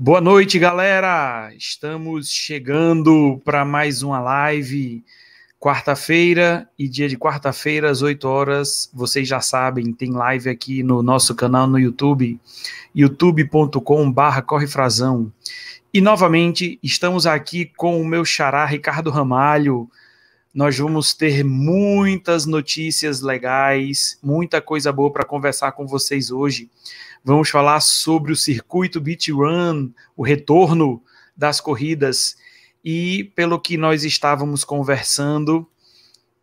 Boa noite, galera! Estamos chegando para mais uma live. Quarta-feira e dia de quarta-feira, às 8 horas, vocês já sabem, tem live aqui no nosso canal no YouTube, youtube.com.br correfrazão. E novamente, estamos aqui com o meu xará Ricardo Ramalho. Nós vamos ter muitas notícias legais, muita coisa boa para conversar com vocês hoje. Vamos falar sobre o circuito Beat Run, o retorno das corridas. E pelo que nós estávamos conversando,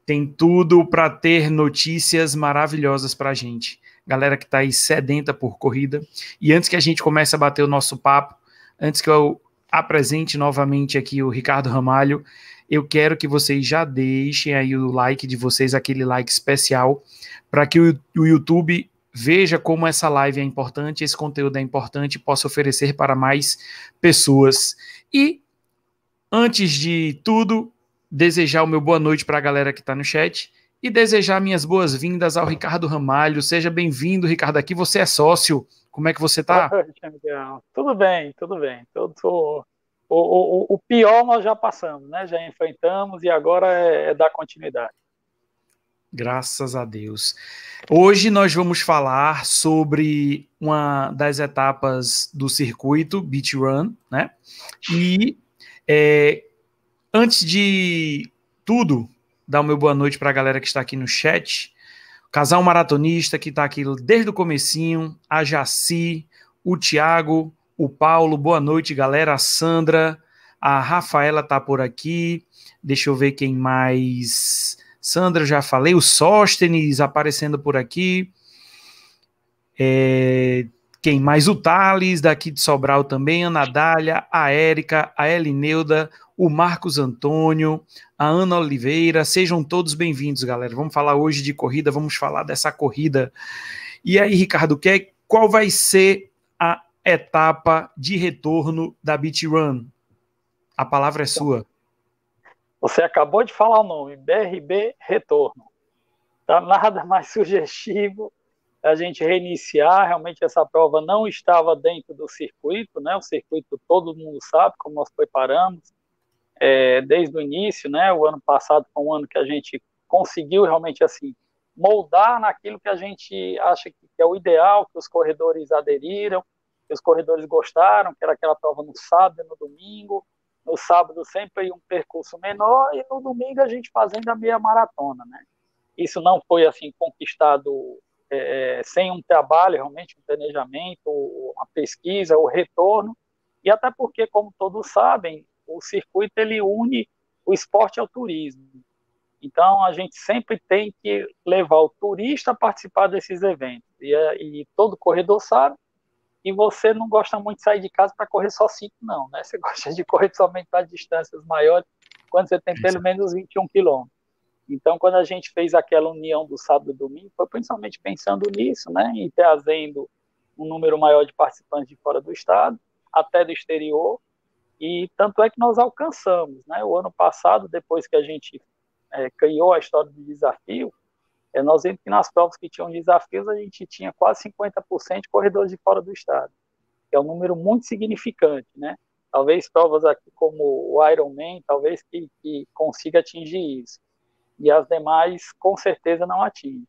tem tudo para ter notícias maravilhosas para a gente. Galera que está aí sedenta por corrida. E antes que a gente comece a bater o nosso papo, antes que eu apresente novamente aqui o Ricardo Ramalho, eu quero que vocês já deixem aí o like de vocês, aquele like especial, para que o, o YouTube veja como essa live é importante, esse conteúdo é importante possa oferecer para mais pessoas. E, antes de tudo, desejar o meu boa noite para a galera que está no chat e desejar minhas boas-vindas ao Ricardo Ramalho. Seja bem-vindo, Ricardo. Aqui você é sócio. Como é que você está? Tudo bem, tudo bem. Tudo, o, o, o, pior nós já passamos, né? Já enfrentamos e agora é, é dar continuidade. Graças a Deus. Hoje nós vamos falar sobre uma das etapas do circuito Beach Run, né? E é, antes de tudo, dar o meu boa noite para a galera que está aqui no chat. Casal maratonista que está aqui desde o comecinho, a Jaci, o Tiago, o Paulo, boa noite, galera. A Sandra, a Rafaela está por aqui. Deixa eu ver quem mais. Sandra, já falei, o Sóstenes aparecendo por aqui. É, quem mais? O Thales, daqui de Sobral também, a Nadália, a Érica, a Elineuda, o Marcos Antônio, a Ana Oliveira. Sejam todos bem-vindos, galera. Vamos falar hoje de corrida, vamos falar dessa corrida. E aí, Ricardo, que, qual vai ser a etapa de retorno da Beat Run? A palavra é sua. Você acabou de falar o nome, BRB Retorno. Tá nada mais sugestivo a gente reiniciar. Realmente essa prova não estava dentro do circuito, né? O circuito todo mundo sabe como nós preparamos é, desde o início, né? O ano passado foi um ano que a gente conseguiu realmente assim moldar naquilo que a gente acha que é o ideal, que os corredores aderiram, que os corredores gostaram, que era aquela prova no sábado e no domingo no sábado sempre um percurso menor e no domingo a gente fazendo a meia maratona, né? Isso não foi assim conquistado é, sem um trabalho, realmente um planejamento, uma pesquisa, o retorno e até porque, como todos sabem, o circuito ele une o esporte ao turismo. Então a gente sempre tem que levar o turista a participar desses eventos e, e todo corredor sabe e você não gosta muito de sair de casa para correr só 5, não, né? Você gosta de correr somente para distâncias maiores, quando você tem pelo menos 21 quilômetros. Então, quando a gente fez aquela união do sábado e domingo, foi principalmente pensando nisso, né? E trazendo um número maior de participantes de fora do estado, até do exterior, e tanto é que nós alcançamos, né? O ano passado, depois que a gente é, criou a história do desafio, é, nós vimos que nas provas que tinham desafios, a gente tinha quase 50% de corredores de fora do estado, que é um número muito significante, né? Talvez provas aqui como o Ironman, talvez que, que consiga atingir isso. E as demais, com certeza, não atingem.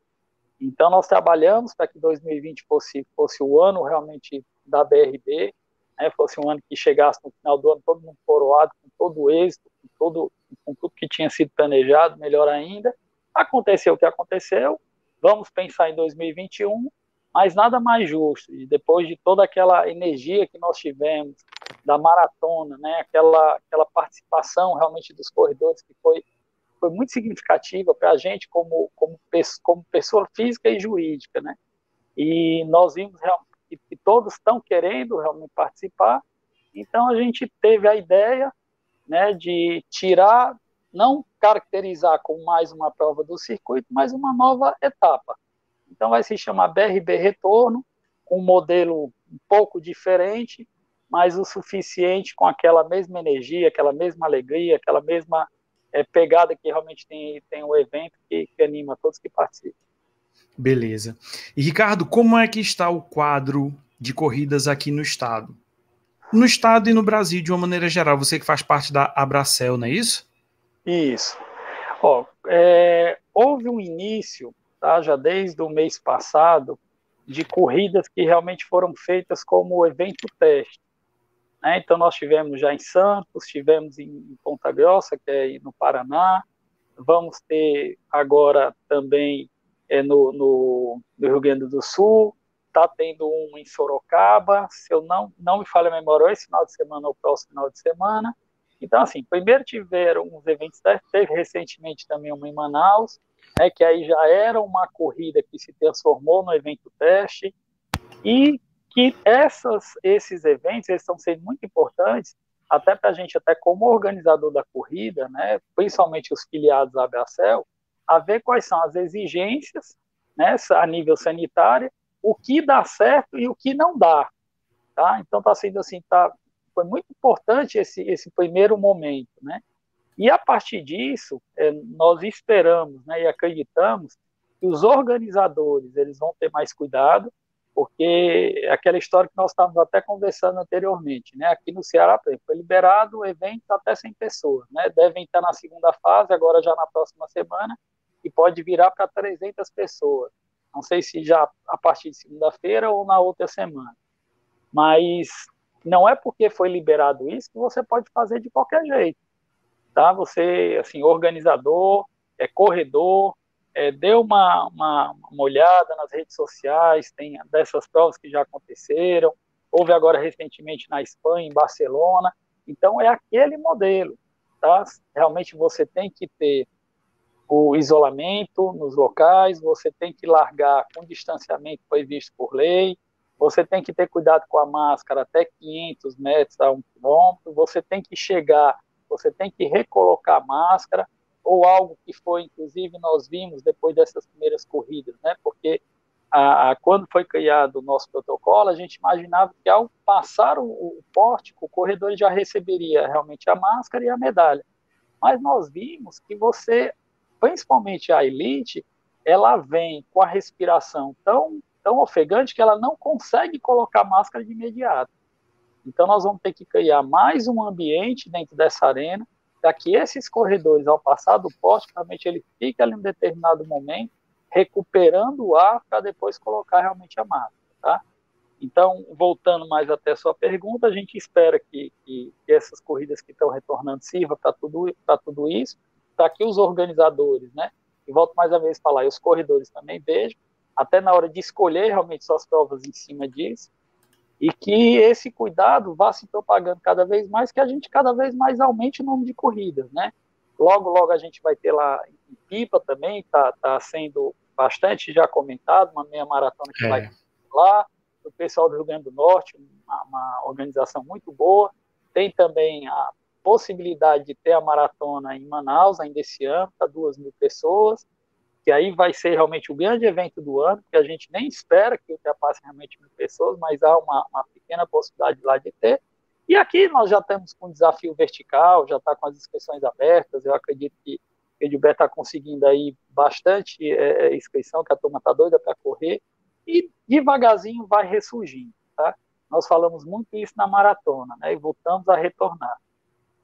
Então, nós trabalhamos para que 2020 fosse, fosse o ano realmente da BRB, né, fosse um ano que chegasse no final do ano todo mundo coroado, com todo o êxito, com, todo, com tudo que tinha sido planejado, melhor ainda, Aconteceu o que aconteceu, vamos pensar em 2021, mas nada mais justo. E depois de toda aquela energia que nós tivemos da maratona, né, aquela, aquela participação realmente dos corredores que foi, foi muito significativa para a gente como, como, como pessoa física e jurídica. Né? E nós vimos que, que todos estão querendo realmente participar, então a gente teve a ideia né, de tirar não caracterizar como mais uma prova do circuito, mas uma nova etapa. Então vai se chamar BRB Retorno, com um modelo um pouco diferente, mas o suficiente com aquela mesma energia, aquela mesma alegria, aquela mesma é, pegada que realmente tem, tem o evento que, que anima todos que participam. Beleza. E Ricardo, como é que está o quadro de corridas aqui no estado? no estado e no Brasil, de uma maneira geral, você que faz parte da Abracel, não é isso? Isso. Ó, é, houve um início, tá, já desde o mês passado, de corridas que realmente foram feitas como evento teste. Né? Então, nós tivemos já em Santos, tivemos em Ponta Grossa, que é no Paraná, vamos ter agora também é, no, no, no Rio Grande do Sul, está tendo um em Sorocaba, se eu não, não me falha a memória, esse final de semana ou próximo final de semana. Então, assim, primeiro tiveram uns eventos testes, teve recentemente também uma em Manaus, né, que aí já era uma corrida que se transformou no evento teste, e que essas, esses eventos eles estão sendo muito importantes, até para a gente, até como organizador da corrida, né, principalmente os filiados da Abracel, a ver quais são as exigências né, a nível sanitário, o que dá certo e o que não dá. Tá? Então está sendo assim, tá, foi muito importante esse, esse primeiro momento, né? E a partir disso, é, nós esperamos né, e acreditamos que os organizadores eles vão ter mais cuidado, porque é aquela história que nós estávamos até conversando anteriormente, né? Aqui no Ceará, por exemplo, foi liberado o evento até 100 pessoas, né? Devem estar na segunda fase, agora já na próxima semana, e pode virar para 300 pessoas. Não sei se já a partir de segunda-feira ou na outra semana. Mas não é porque foi liberado isso que você pode fazer de qualquer jeito tá? Você, assim, organizador, é corredor, é, deu uma, uma, uma, olhada nas redes sociais, tem dessas provas que já aconteceram, houve agora recentemente na Espanha, em Barcelona, então é aquele modelo, tá? Realmente você tem que ter o isolamento nos locais, você tem que largar com distanciamento previsto por lei, você tem que ter cuidado com a máscara até 500 metros a um quilômetro, você tem que chegar você tem que recolocar a máscara, ou algo que foi, inclusive, nós vimos depois dessas primeiras corridas, né? Porque a, a, quando foi criado o nosso protocolo, a gente imaginava que ao passar o, o pórtico, o corredor já receberia realmente a máscara e a medalha. Mas nós vimos que você, principalmente a elite, ela vem com a respiração tão, tão ofegante que ela não consegue colocar máscara de imediato. Então, nós vamos ter que criar mais um ambiente dentro dessa arena, para que esses corredores, ao passar do poste, realmente ele fique ali em um determinado momento, recuperando o ar para depois colocar realmente a máscara, tá? Então, voltando mais até a sua pergunta, a gente espera que, que, que essas corridas que estão retornando sirvam para tudo, tudo isso, para que os organizadores, né, e volto mais uma vez a falar, e os corredores também vejam, até na hora de escolher realmente suas provas em cima disso, e que esse cuidado vá se propagando cada vez mais, que a gente cada vez mais aumente o número de corridas, né? Logo, logo a gente vai ter lá em Pipa também, está tá sendo bastante já comentado, uma meia maratona que é. vai lá, o pessoal do Rio Grande do Norte, uma, uma organização muito boa, tem também a possibilidade de ter a maratona em Manaus ainda esse ano, para duas mil pessoas, que aí vai ser realmente o grande evento do ano, que a gente nem espera que ultrapasse realmente mil pessoas, mas há uma, uma pequena possibilidade lá de ter. E aqui nós já estamos com um desafio vertical, já está com as inscrições abertas, eu acredito que o Edilberto está conseguindo aí bastante é, é, inscrição, que a turma está doida para correr, e devagarzinho vai ressurgindo, tá? Nós falamos muito isso na maratona, né, e voltamos a retornar,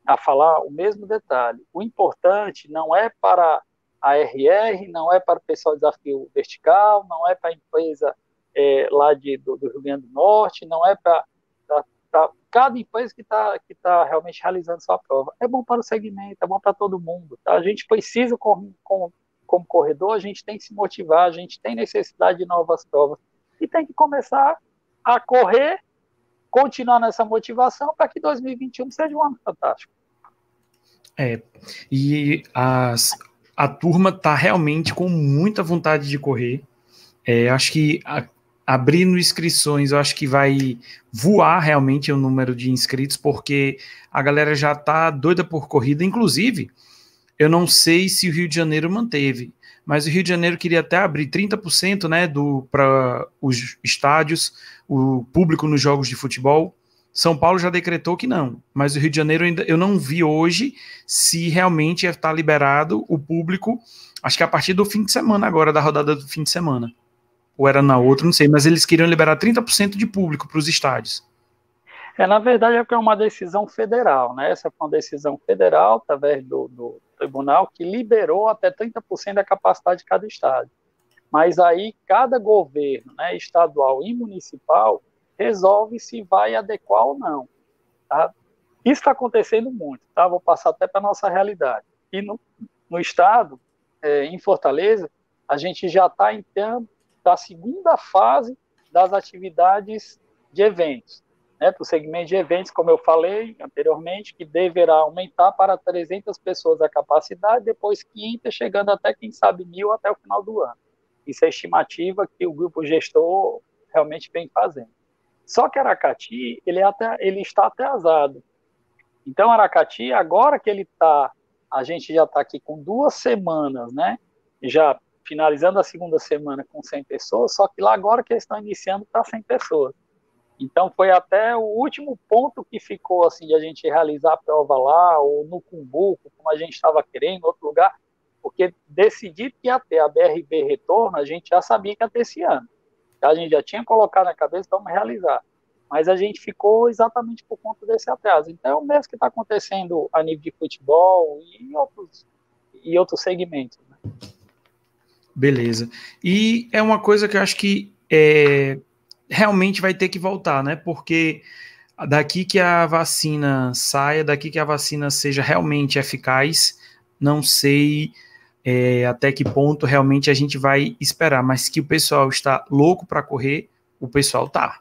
a falar o mesmo detalhe. O importante não é para a RR, não é para o pessoal desafio vertical, não é para a empresa é, lá de, do, do, Rio Grande do Norte, não é para cada empresa que está que tá realmente realizando sua prova. É bom para o segmento, é bom para todo mundo. Tá? A gente precisa, como, como, como corredor, a gente tem que se motivar, a gente tem necessidade de novas provas. E tem que começar a correr, continuar nessa motivação para que 2021 seja um ano fantástico. É, e as, a turma está realmente com muita vontade de correr. É, acho que a, abrindo inscrições, eu acho que vai voar realmente o número de inscritos, porque a galera já está doida por corrida. Inclusive, eu não sei se o Rio de Janeiro manteve, mas o Rio de Janeiro queria até abrir 30% né, para os estádios, o público nos jogos de futebol. São Paulo já decretou que não, mas o Rio de Janeiro ainda eu não vi hoje se realmente está liberado o público. Acho que a partir do fim de semana agora da rodada do fim de semana. Ou era na outra, não sei, mas eles queriam liberar 30% de público para os estádios. É, na verdade, é é uma decisão federal, né? Essa foi uma decisão federal, através do, do tribunal, que liberou até 30% da capacidade de cada estado. Mas aí, cada governo, né, estadual e municipal, resolve se vai adequar ou não. Tá? Isso está acontecendo muito, tá? Vou passar até para nossa realidade. E no, no estado, é, em Fortaleza, a gente já está termos da segunda fase das atividades de eventos. Né, segmento de eventos, como eu falei anteriormente, que deverá aumentar para 300 pessoas a capacidade, depois 500, chegando até, quem sabe, mil até o final do ano. Isso é a estimativa que o grupo gestor realmente vem fazendo. Só que Aracati, ele, é até, ele está atrasado. Então, Aracati, agora que ele está, a gente já está aqui com duas semanas, né? Já finalizando a segunda semana com 100 pessoas, só que lá agora que eles estão iniciando para 100 pessoas. Então foi até o último ponto que ficou assim de a gente realizar a prova lá ou no Cumbuco, como a gente estava querendo, em outro lugar, porque decidir que ia ter a BRB retorno, a gente já sabia que ia ter esse ano. A gente já tinha colocado na cabeça, vamos realizar. Mas a gente ficou exatamente por conta desse atraso. Então é o mesmo que está acontecendo a nível de futebol e outros, e outros segmentos. Né? Beleza. E é uma coisa que eu acho que é, realmente vai ter que voltar, né? Porque daqui que a vacina saia, daqui que a vacina seja realmente eficaz, não sei é, até que ponto realmente a gente vai esperar, mas que o pessoal está louco para correr, o pessoal tá.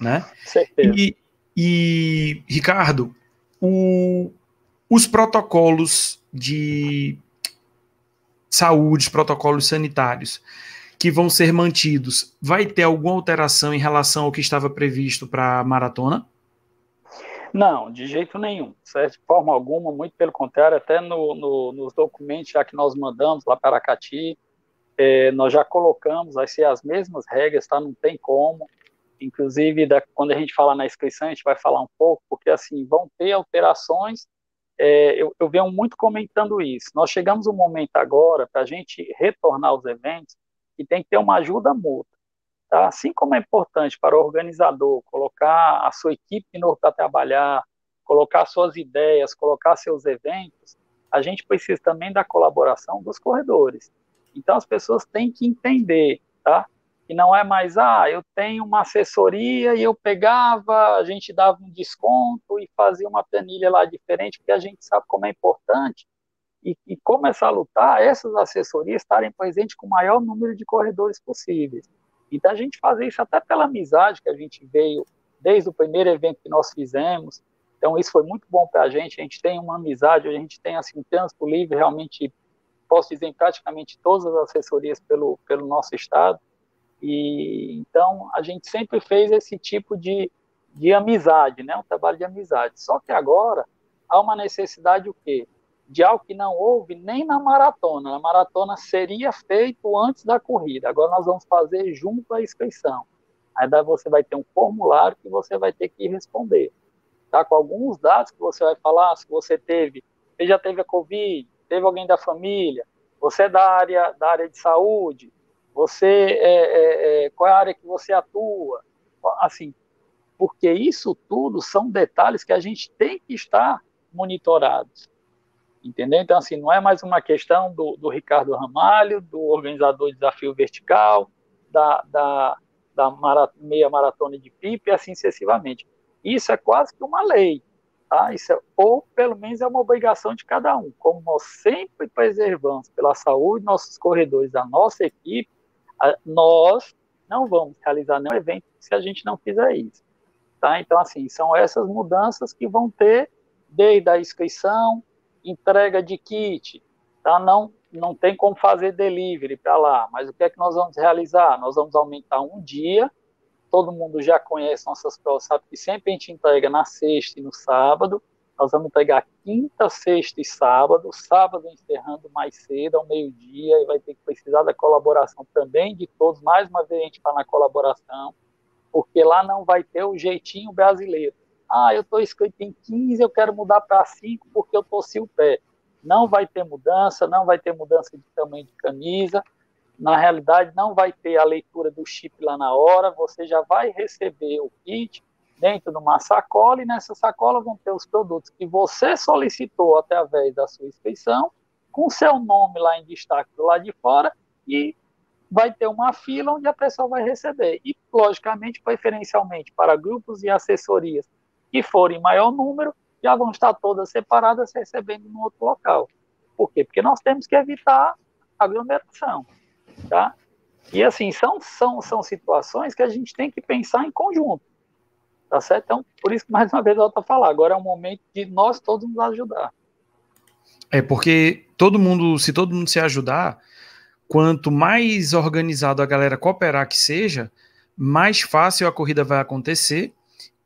né? E, e, Ricardo, o, os protocolos de saúde, protocolos sanitários que vão ser mantidos, vai ter alguma alteração em relação ao que estava previsto para a maratona? Não, de jeito nenhum, certo? De forma alguma, muito pelo contrário, até no, no, nos documentos já que nós mandamos lá para Aracati, é, nós já colocamos, vai ser as mesmas regras, tá? Não tem como. Inclusive, da, quando a gente fala na inscrição, a gente vai falar um pouco, porque assim, vão ter alterações. É, eu, eu venho muito comentando isso. Nós chegamos um momento agora para a gente retornar aos eventos e tem que ter uma ajuda mútua. Tá? Assim como é importante para o organizador colocar a sua equipe novo para trabalhar, colocar suas ideias, colocar seus eventos, a gente precisa também da colaboração dos corredores. Então as pessoas têm que entender, tá? Que não é mais, ah, eu tenho uma assessoria e eu pegava, a gente dava um desconto e fazia uma planilha lá diferente, porque a gente sabe como é importante e, e começar a lutar, essas assessorias estarem presentes com o maior número de corredores possíveis. Então, a gente fazer isso até pela amizade que a gente veio desde o primeiro evento que nós fizemos. Então, isso foi muito bom para a gente. A gente tem uma amizade, a gente tem assim, um trânsito livre, realmente, posso dizer, em praticamente todas as assessorias pelo, pelo nosso estado. E então, a gente sempre fez esse tipo de, de amizade, né? um trabalho de amizade. Só que agora há uma necessidade o quê? De algo que não houve nem na maratona. A maratona seria feito antes da corrida. Agora nós vamos fazer junto à inscrição. Aí você vai ter um formulário que você vai ter que responder. Tá? Com alguns dados que você vai falar, se você teve, você já teve a Covid, teve alguém da família, você é da área, da área de saúde, você é, é, é, qual é a área que você atua, assim, porque isso tudo são detalhes que a gente tem que estar monitorados entendeu? Então, assim, não é mais uma questão do, do Ricardo Ramalho, do organizador de Desafio Vertical, da, da, da marat meia maratona de pipe, e assim sucessivamente. Isso é quase que uma lei, tá? Isso é, ou pelo menos é uma obrigação de cada um. Como nós sempre preservamos pela saúde nossos corredores, a nossa equipe, a, nós não vamos realizar nenhum evento se a gente não fizer isso. Tá? Então, assim, são essas mudanças que vão ter desde a inscrição, entrega de kit, tá? Não, não tem como fazer delivery para lá, mas o que é que nós vamos realizar? Nós vamos aumentar um dia, todo mundo já conhece nossas provas, sabe que sempre a gente entrega na sexta e no sábado, nós vamos entregar quinta, sexta e sábado, sábado encerrando mais cedo, ao meio-dia, e vai ter que precisar da colaboração também de todos, mais uma vez a gente está na colaboração, porque lá não vai ter o jeitinho brasileiro ah, eu estou inscrito em 15, eu quero mudar para 5 porque eu torci o pé. Não vai ter mudança, não vai ter mudança de tamanho de camisa. Na realidade, não vai ter a leitura do chip lá na hora. Você já vai receber o kit dentro de uma sacola, e nessa sacola vão ter os produtos que você solicitou através da sua inscrição, com seu nome lá em destaque do lado de fora, e vai ter uma fila onde a pessoa vai receber. E, logicamente, preferencialmente para grupos e assessorias que forem maior número, já vão estar todas separadas recebendo no outro local. Por quê? Porque nós temos que evitar aglomeração, tá? E assim, são, são, são situações que a gente tem que pensar em conjunto, tá certo? Então, por isso que mais uma vez eu estou falando, agora é o momento de nós todos nos ajudar. É porque todo mundo, se todo mundo se ajudar, quanto mais organizado a galera cooperar que seja, mais fácil a corrida vai acontecer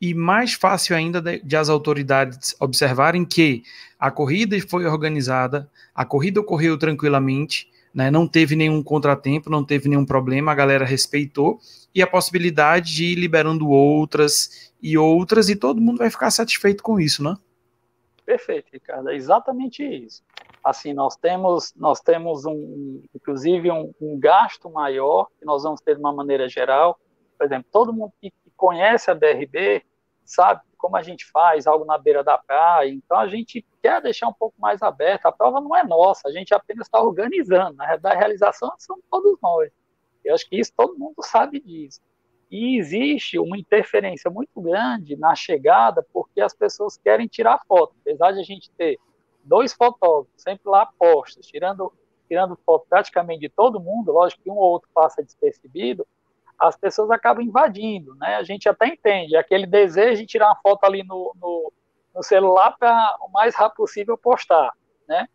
e mais fácil ainda de, de, as autoridades observarem que a corrida foi organizada, a corrida ocorreu tranquilamente, né, não teve nenhum contratempo, não teve nenhum problema, a galera respeitou, e a possibilidade de ir liberando outras e outras, e todo mundo vai ficar satisfeito com isso, né? Perfeito, Ricardo, é exatamente isso. Assim, nós temos, nós temos um, inclusive um, um gasto maior que nós vamos ter de uma maneira geral. Por exemplo, todo mundo que conhece a BRB sabe como a gente faz algo na beira da praia, então a gente quer deixar um pouco mais aberto. A prova não é nossa, a gente apenas está organizando. Na verdade, a realização são todos nós. Eu acho que isso todo mundo sabe disso. E existe uma interferência muito grande na chegada, porque as pessoas querem tirar foto. Apesar de a gente ter dois fotógrafos sempre lá postos, tirando, tirando foto praticamente de todo mundo, lógico que um ou outro passa despercebido, as pessoas acabam invadindo, né? A gente até entende, aquele desejo de tirar uma foto ali no, no, no celular para o mais rápido possível postar, né?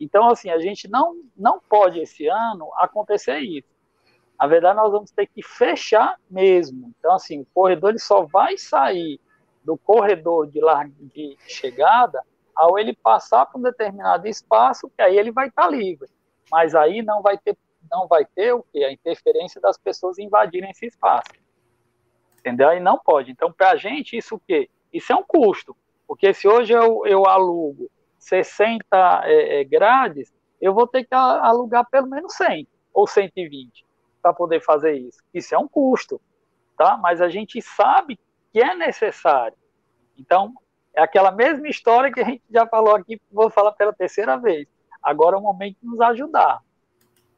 Então, assim, a gente não, não pode esse ano acontecer isso. Na verdade, nós vamos ter que fechar mesmo. Então, assim, o corredor ele só vai sair do corredor de, larga, de chegada ao ele passar por um determinado espaço, que aí ele vai estar livre. Mas aí não vai ter não vai ter o que? A interferência das pessoas invadirem esse espaço. Entendeu? Aí não pode. Então, para a gente, isso o quê? Isso é um custo. Porque se hoje eu, eu alugo 60 é, é, grades, eu vou ter que alugar pelo menos 100 ou 120 para poder fazer isso. Isso é um custo, tá? Mas a gente sabe que é necessário. Então, é aquela mesma história que a gente já falou aqui, vou falar pela terceira vez. Agora é o momento de nos ajudar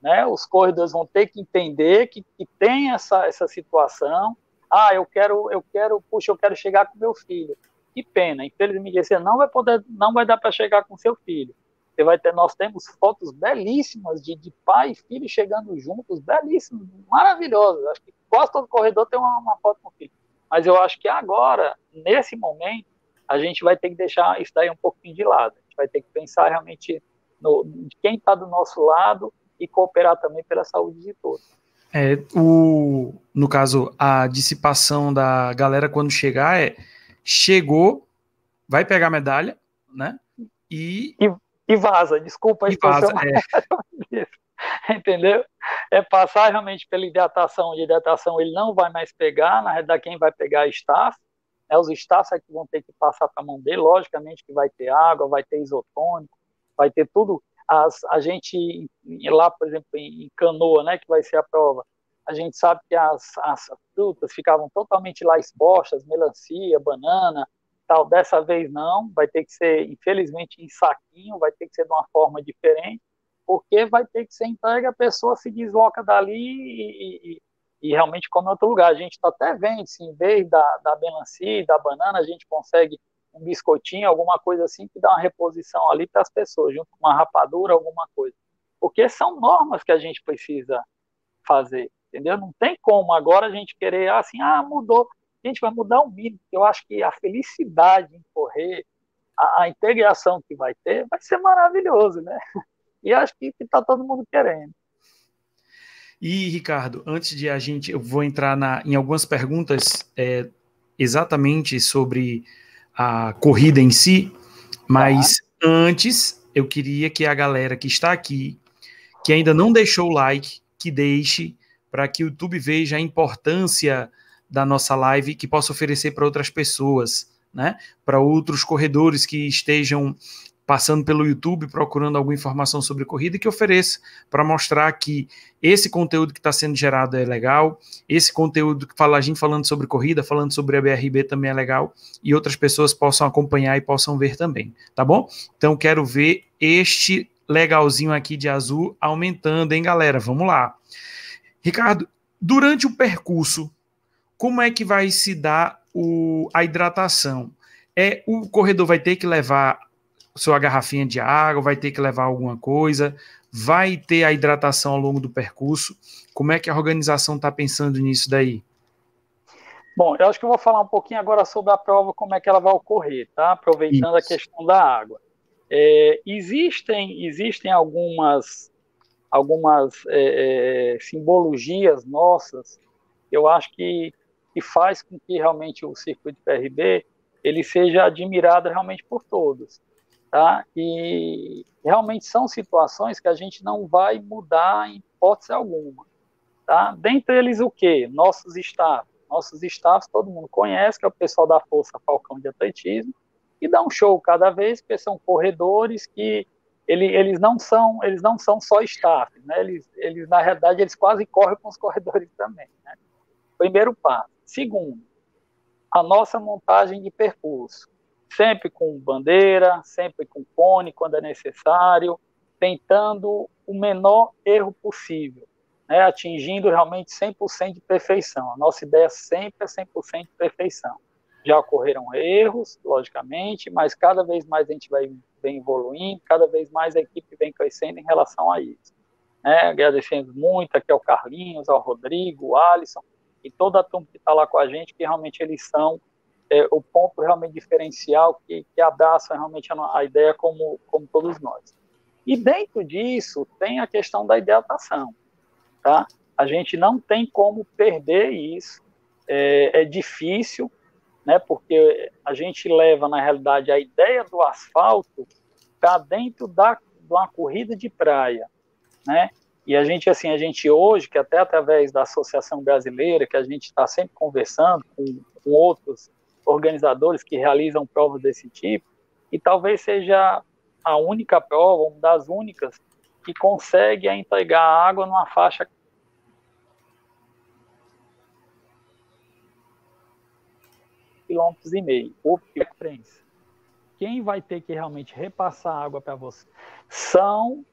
né? Os corredores vão ter que entender que, que tem essa, essa situação. Ah, eu quero, eu quero, puxa, eu quero chegar com meu filho. Que pena, infelizmente você não vai poder, não vai dar para chegar com seu filho. Você vai ter, nós temos fotos belíssimas de, de pai e filho chegando juntos, belíssimas, maravilhosas. Acho que quase todo corredor tem uma, uma foto com o filho. Mas eu acho que agora, nesse momento, a gente vai ter que deixar isso daí um pouquinho de lado. A gente vai ter que pensar realmente no, quem está do nosso lado e cooperar também pela saúde de todos. É, o, no caso, a dissipação da galera quando chegar é chegou, vai pegar a medalha, né? E, e, e vaza, desculpa a expressão. É. Entendeu? É passar realmente pela hidratação, de hidratação ele não vai mais pegar, na realidade quem vai pegar é staff, né, os staffs é que vão ter que passar para a mão dele, logicamente que vai ter água, vai ter isotônico, vai ter tudo as, a gente, lá, por exemplo, em Canoa, né, que vai ser a prova, a gente sabe que as, as frutas ficavam totalmente lá expostas, melancia, banana, tal. Dessa vez não, vai ter que ser, infelizmente, em saquinho, vai ter que ser de uma forma diferente, porque vai ter que ser entregue, a pessoa se desloca dali e, e, e realmente come em outro lugar. A gente está até vendo, se em vez da, da melancia e da banana, a gente consegue um biscoitinho, alguma coisa assim, que dá uma reposição ali para as pessoas, junto com uma rapadura, alguma coisa. Porque são normas que a gente precisa fazer, entendeu? Não tem como agora a gente querer, assim, ah, mudou. A gente vai mudar o mínimo, eu acho que a felicidade em correr, a, a integração que vai ter, vai ser maravilhoso, né? E acho que está todo mundo querendo. E, Ricardo, antes de a gente, eu vou entrar na, em algumas perguntas é, exatamente sobre a corrida em si, mas ah. antes eu queria que a galera que está aqui, que ainda não deixou o like, que deixe, para que o YouTube veja a importância da nossa live que possa oferecer para outras pessoas, né? Para outros corredores que estejam passando pelo YouTube, procurando alguma informação sobre corrida, que ofereça para mostrar que esse conteúdo que está sendo gerado é legal, esse conteúdo que fala a gente falando sobre corrida, falando sobre a BRB também é legal, e outras pessoas possam acompanhar e possam ver também, tá bom? Então quero ver este legalzinho aqui de azul aumentando, hein, galera? Vamos lá. Ricardo, durante o percurso, como é que vai se dar o, a hidratação? É o corredor vai ter que levar sua garrafinha de água, vai ter que levar alguma coisa, vai ter a hidratação ao longo do percurso. Como é que a organização está pensando nisso daí? Bom, eu acho que eu vou falar um pouquinho agora sobre a prova, como é que ela vai ocorrer, tá? Aproveitando Isso. a questão da água. É, existem, existem algumas, algumas é, é, simbologias nossas, eu acho que, que faz com que realmente o circuito PRB ele seja admirado realmente por todos, tá? E realmente são situações que a gente não vai mudar em hipótese alguma, tá? Dentre eles o quê? Nossos staffs. Nossos staffs todo mundo conhece, que é o pessoal da Força Falcão de Atletismo, e dá um show cada vez, porque são corredores que ele, eles não são eles não são só staff, né? Eles, eles na realidade eles quase correm com os corredores também. Né? Primeiro passo. Segundo, a nossa montagem de percurso, sempre com bandeira, sempre com cone quando é necessário, tentando o menor erro possível, né, atingindo realmente 100% de perfeição. A nossa ideia sempre é 100% de perfeição. Já ocorreram erros, logicamente, mas cada vez mais a gente vai vem evoluindo, cada vez mais a equipe vem crescendo em relação a isso. Né, agradecendo muito aqui ao Carlinhos, ao Rodrigo, ao Alisson, e toda a turma que está lá com a gente, que realmente eles são é, o ponto realmente diferencial que, que abraça realmente a, a, ideia como, como todos nós. E dentro disso tem a questão da hidratação, tá? A gente não tem como perder isso, é, é difícil, né? Porque a gente leva na realidade a ideia do asfalto para dentro da de uma corrida de praia, né? E a gente, assim, a gente hoje, que até através da Associação Brasileira, que a gente está sempre conversando com, com outros organizadores que realizam provas desse tipo, e talvez seja a única prova, uma das únicas, que consegue entregar água numa faixa quilômetros e meio, prensa. Quem vai ter que realmente repassar água para você são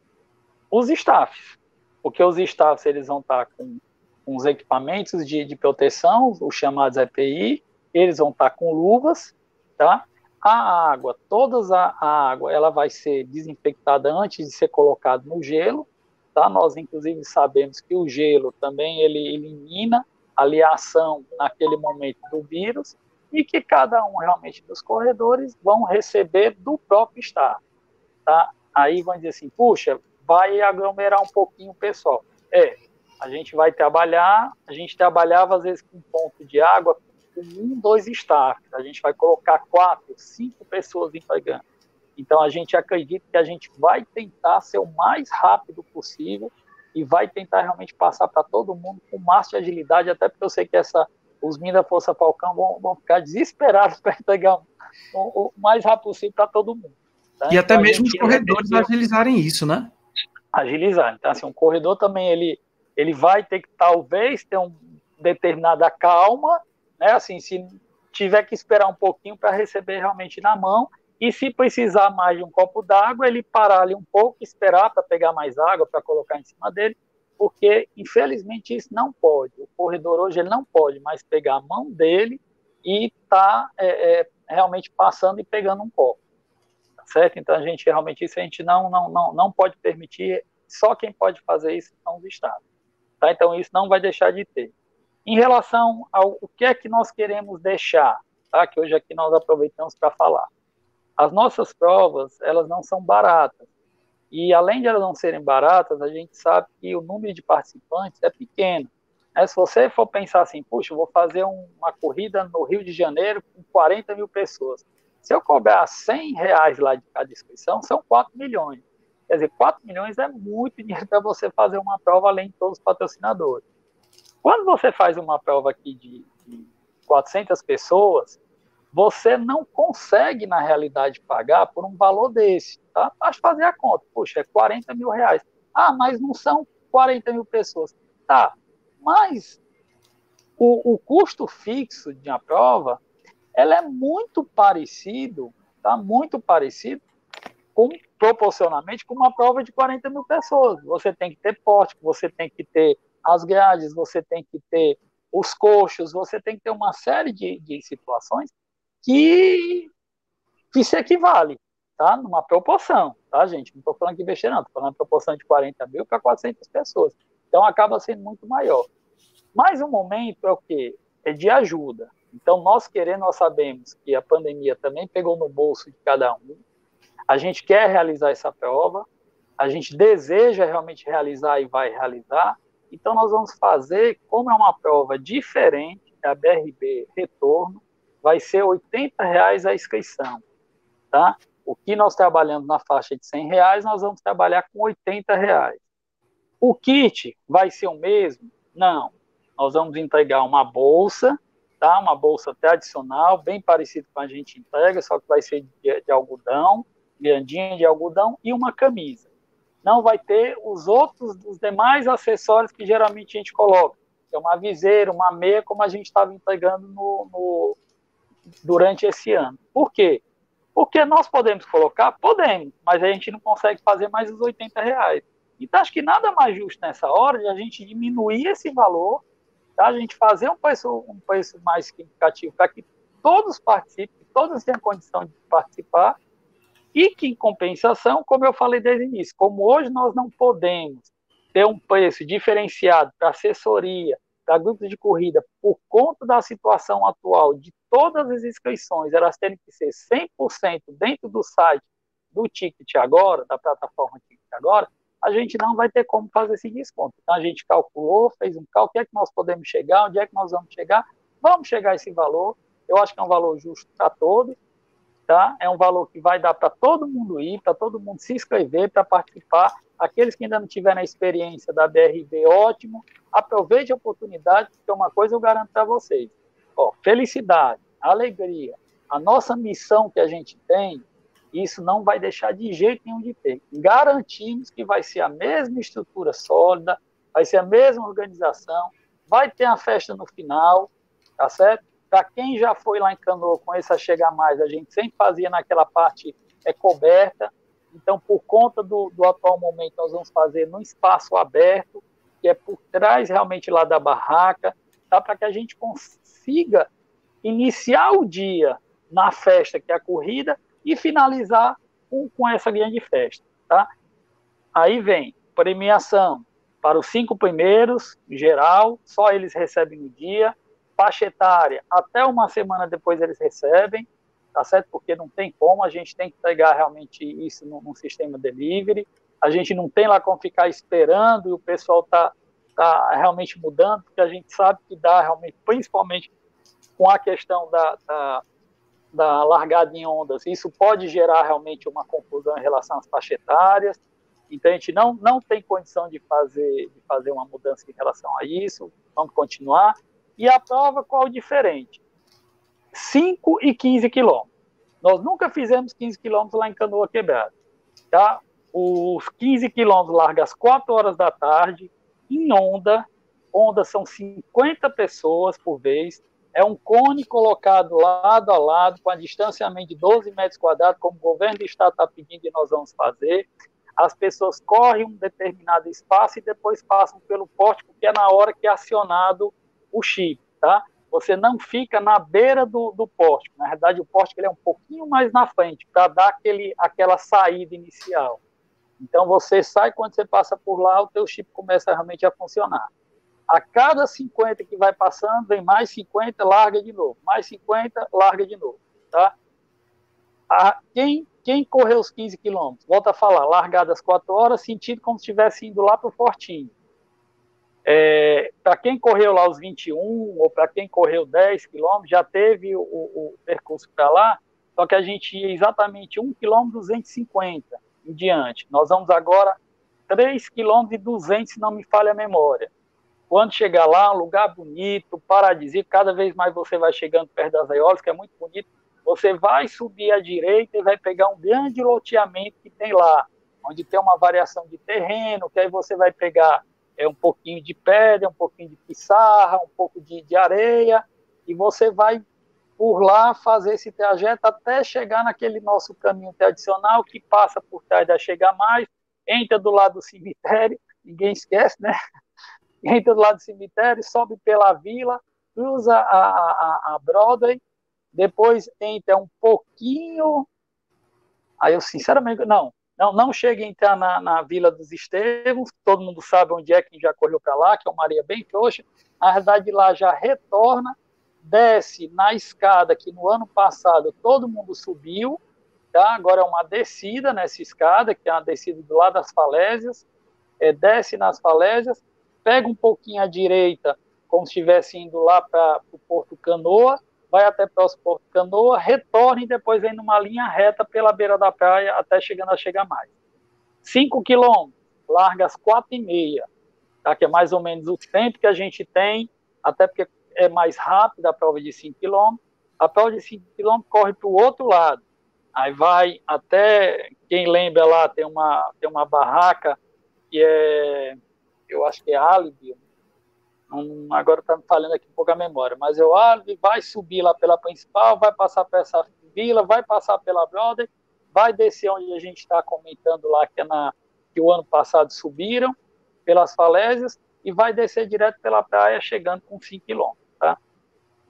os staffs porque os staffs eles vão estar com, com os equipamentos de, de proteção, os chamados EPI, eles vão estar com luvas, tá? A água, toda a, a água, ela vai ser desinfectada antes de ser colocada no gelo, tá? Nós inclusive sabemos que o gelo também ele elimina a liação naquele momento do vírus e que cada um realmente dos corredores vão receber do próprio staff, tá? Aí vão dizer assim, puxa, vai aglomerar um pouquinho o pessoal. É, a gente vai trabalhar, a gente trabalhava às vezes com ponto de água com um, dois staffs, a gente vai colocar quatro, cinco pessoas entregando. Então a gente acredita que a gente vai tentar ser o mais rápido possível e vai tentar realmente passar para todo mundo com de agilidade, até porque eu sei que essa, os meninos da Força Falcão vão, vão ficar desesperados para entregar o, o, o, mais rápido possível para todo mundo. Tá? E até então, mesmo os corredores agilizarem isso, né? agilizar. Então, assim, um corredor também ele, ele vai ter que talvez ter uma determinada calma, né? Assim, se tiver que esperar um pouquinho para receber realmente na mão e se precisar mais de um copo d'água, ele parar ali um pouco, esperar para pegar mais água para colocar em cima dele, porque infelizmente isso não pode. O corredor hoje ele não pode mais pegar a mão dele e tá é, é, realmente passando e pegando um copo certo? Então a gente realmente isso a gente não não não não pode permitir. Só quem pode fazer isso são os estados, tá? Então isso não vai deixar de ter. Em relação ao o que é que nós queremos deixar, tá? Que hoje aqui nós aproveitamos para falar. As nossas provas elas não são baratas e além de elas não serem baratas, a gente sabe que o número de participantes é pequeno. É, se você for pensar assim, puxa, eu vou fazer um, uma corrida no Rio de Janeiro com 40 mil pessoas. Se eu cobrar 100 reais lá de cada inscrição, são 4 milhões. Quer dizer, 4 milhões é muito dinheiro para você fazer uma prova além de todos os patrocinadores. Quando você faz uma prova aqui de, de 400 pessoas, você não consegue, na realidade, pagar por um valor desse. tá? Basta fazer a conta. Puxa, é 40 mil reais. Ah, mas não são 40 mil pessoas. Tá, mas o, o custo fixo de uma prova, ela é muito parecido, tá? Muito parecido com, proporcionalmente com uma prova de 40 mil pessoas. Você tem que ter porte, você tem que ter as grades, você tem que ter os coxos, você tem que ter uma série de, de situações que, que se equivale, tá? Numa proporção, tá, gente? Não estou falando que besteira, não, estou falando proporção de 40 mil para 400 pessoas. Então acaba sendo muito maior. Mas o momento é o quê? É de ajuda. Então nós querendo, nós sabemos que a pandemia também pegou no bolso de cada um. A gente quer realizar essa prova, a gente deseja realmente realizar e vai realizar, então, nós vamos fazer, como é uma prova diferente, a BRB Retorno, vai ser R$ reais a inscrição, tá? O que nós trabalhamos na faixa de R$ reais, nós vamos trabalhar com R$ reais. O kit vai ser o mesmo? Não. Nós vamos entregar uma bolsa, tá? Uma bolsa tradicional, bem parecido com a gente entrega, só que vai ser de, de algodão, grandinha de algodão e uma camisa não vai ter os outros, os demais acessórios que geralmente a gente coloca. É uma viseira, uma meia, como a gente estava entregando no, no, durante esse ano. Por quê? Porque nós podemos colocar? Podemos, mas a gente não consegue fazer mais os 80 reais. Então, acho que nada mais justo nessa hora de a gente diminuir esse valor, tá? a gente fazer um preço, um preço mais significativo para que todos participem, todos tenham condição de participar, e que, em compensação, como eu falei desde o início, como hoje nós não podemos ter um preço diferenciado para assessoria, para grupos de corrida, por conta da situação atual de todas as inscrições, elas terem que ser 100% dentro do site do Ticket Agora, da plataforma Ticket Agora, a gente não vai ter como fazer esse desconto. Então, a gente calculou, fez um cálculo, o que é que nós podemos chegar, onde é que nós vamos chegar, vamos chegar a esse valor, eu acho que é um valor justo para todos, tá? É um valor que vai dar para todo mundo ir, para todo mundo se inscrever, para participar. Aqueles que ainda não tiveram a experiência da BRB, ótimo. Aproveite a oportunidade, porque uma coisa eu garanto para vocês. Ó, felicidade, alegria, a nossa missão que a gente tem, isso não vai deixar de jeito nenhum de ter. Garantimos que vai ser a mesma estrutura sólida, vai ser a mesma organização, vai ter a festa no final, tá certo? Para quem já foi lá em Canoa com essa Chega Mais, a gente sempre fazia naquela parte é coberta. Então, por conta do, do atual momento, nós vamos fazer num espaço aberto, que é por trás realmente lá da barraca, tá? para que a gente consiga iniciar o dia na festa, que é a corrida, e finalizar com, com essa grande festa. Tá? Aí vem premiação para os cinco primeiros, geral, só eles recebem no dia faixa etária, até uma semana depois eles recebem, tá certo? Porque não tem como, a gente tem que pegar realmente isso num, sistema delivery, a gente não tem lá como ficar esperando e o pessoal tá, tá realmente mudando, porque a gente sabe que dá realmente, principalmente com a questão da, da, da largada em ondas, isso pode gerar realmente uma confusão em relação às faixas etárias, então a gente não, não tem condição de fazer, de fazer uma mudança em relação a isso, vamos continuar. E a prova qual diferente? 5 e 15 quilômetros. Nós nunca fizemos 15 quilômetros lá em Canoa Quebrada. Tá? Os 15 quilômetros larga às 4 horas da tarde, em onda. Onda são 50 pessoas por vez. É um cone colocado lado a lado, com a distanciamento de 12 metros quadrados, como o governo do estado está pedindo e nós vamos fazer. As pessoas correm um determinado espaço e depois passam pelo pórtico, que é na hora que é acionado o chip, tá? Você não fica na beira do, do pórtico. Na verdade, o pórtico ele é um pouquinho mais na frente, para dar aquele, aquela saída inicial. Então, você sai, quando você passa por lá, o teu chip começa realmente a funcionar. A cada 50 que vai passando, vem mais 50, larga de novo. Mais 50, larga de novo, tá? A, quem, quem correu os 15 quilômetros? Volta a falar, largadas 4 horas, sentido como se estivesse indo lá para o Fortinho. É, para quem correu lá os 21 ou para quem correu 10 quilômetros, já teve o, o percurso para lá, só que a gente ia exatamente 1 quilômetro 250 em diante. Nós vamos agora 3 quilômetros e 200, se não me falha a memória. Quando chegar lá, um lugar bonito, paradisíaco, cada vez mais você vai chegando perto das aiólias, que é muito bonito. você vai subir à direita e vai pegar um grande loteamento que tem lá, onde tem uma variação de terreno, que aí você vai pegar é, um pouquinho de pedra, um pouquinho de pissarra, um pouco de, de areia, e você vai por lá fazer esse trajeto até chegar naquele nosso caminho tradicional que passa por trás da Chega Mais, entra do lado do cemitério, ninguém esquece, né? Entra do lado do cemitério, sobe pela vila, cruza a, a, a Broadway, depois entra um pouquinho. Aí eu, sinceramente, não, não, não chega a entrar na, na Vila dos Estevos, todo mundo sabe onde é quem já correu para lá, que é uma areia bem frouxa. Na verdade, lá já retorna desce na escada que no ano passado todo mundo subiu, tá? agora é uma descida nessa escada, que é uma descida do lado das falésias, é, desce nas falésias, pega um pouquinho à direita, como se estivesse indo lá para o Porto Canoa, vai até para o Porto Canoa, retorna e depois vem numa linha reta pela beira da praia até chegando a chegar mais. 5 quilômetros, larga às quatro e meia, tá? que é mais ou menos o tempo que a gente tem, até porque é mais rápida a prova de 5 km, a prova de 5 km corre para o outro lado. Aí vai até, quem lembra lá, tem uma, tem uma barraca que é, eu acho que é Alibi, um, agora está me falando aqui um pouco a memória, mas é o Alibi, vai subir lá pela principal, vai passar por essa vila, vai passar pela Brother, vai descer onde a gente está comentando lá, que, é na, que o ano passado subiram, pelas falésias, e vai descer direto pela praia, chegando com 5 quilômetros. Tá?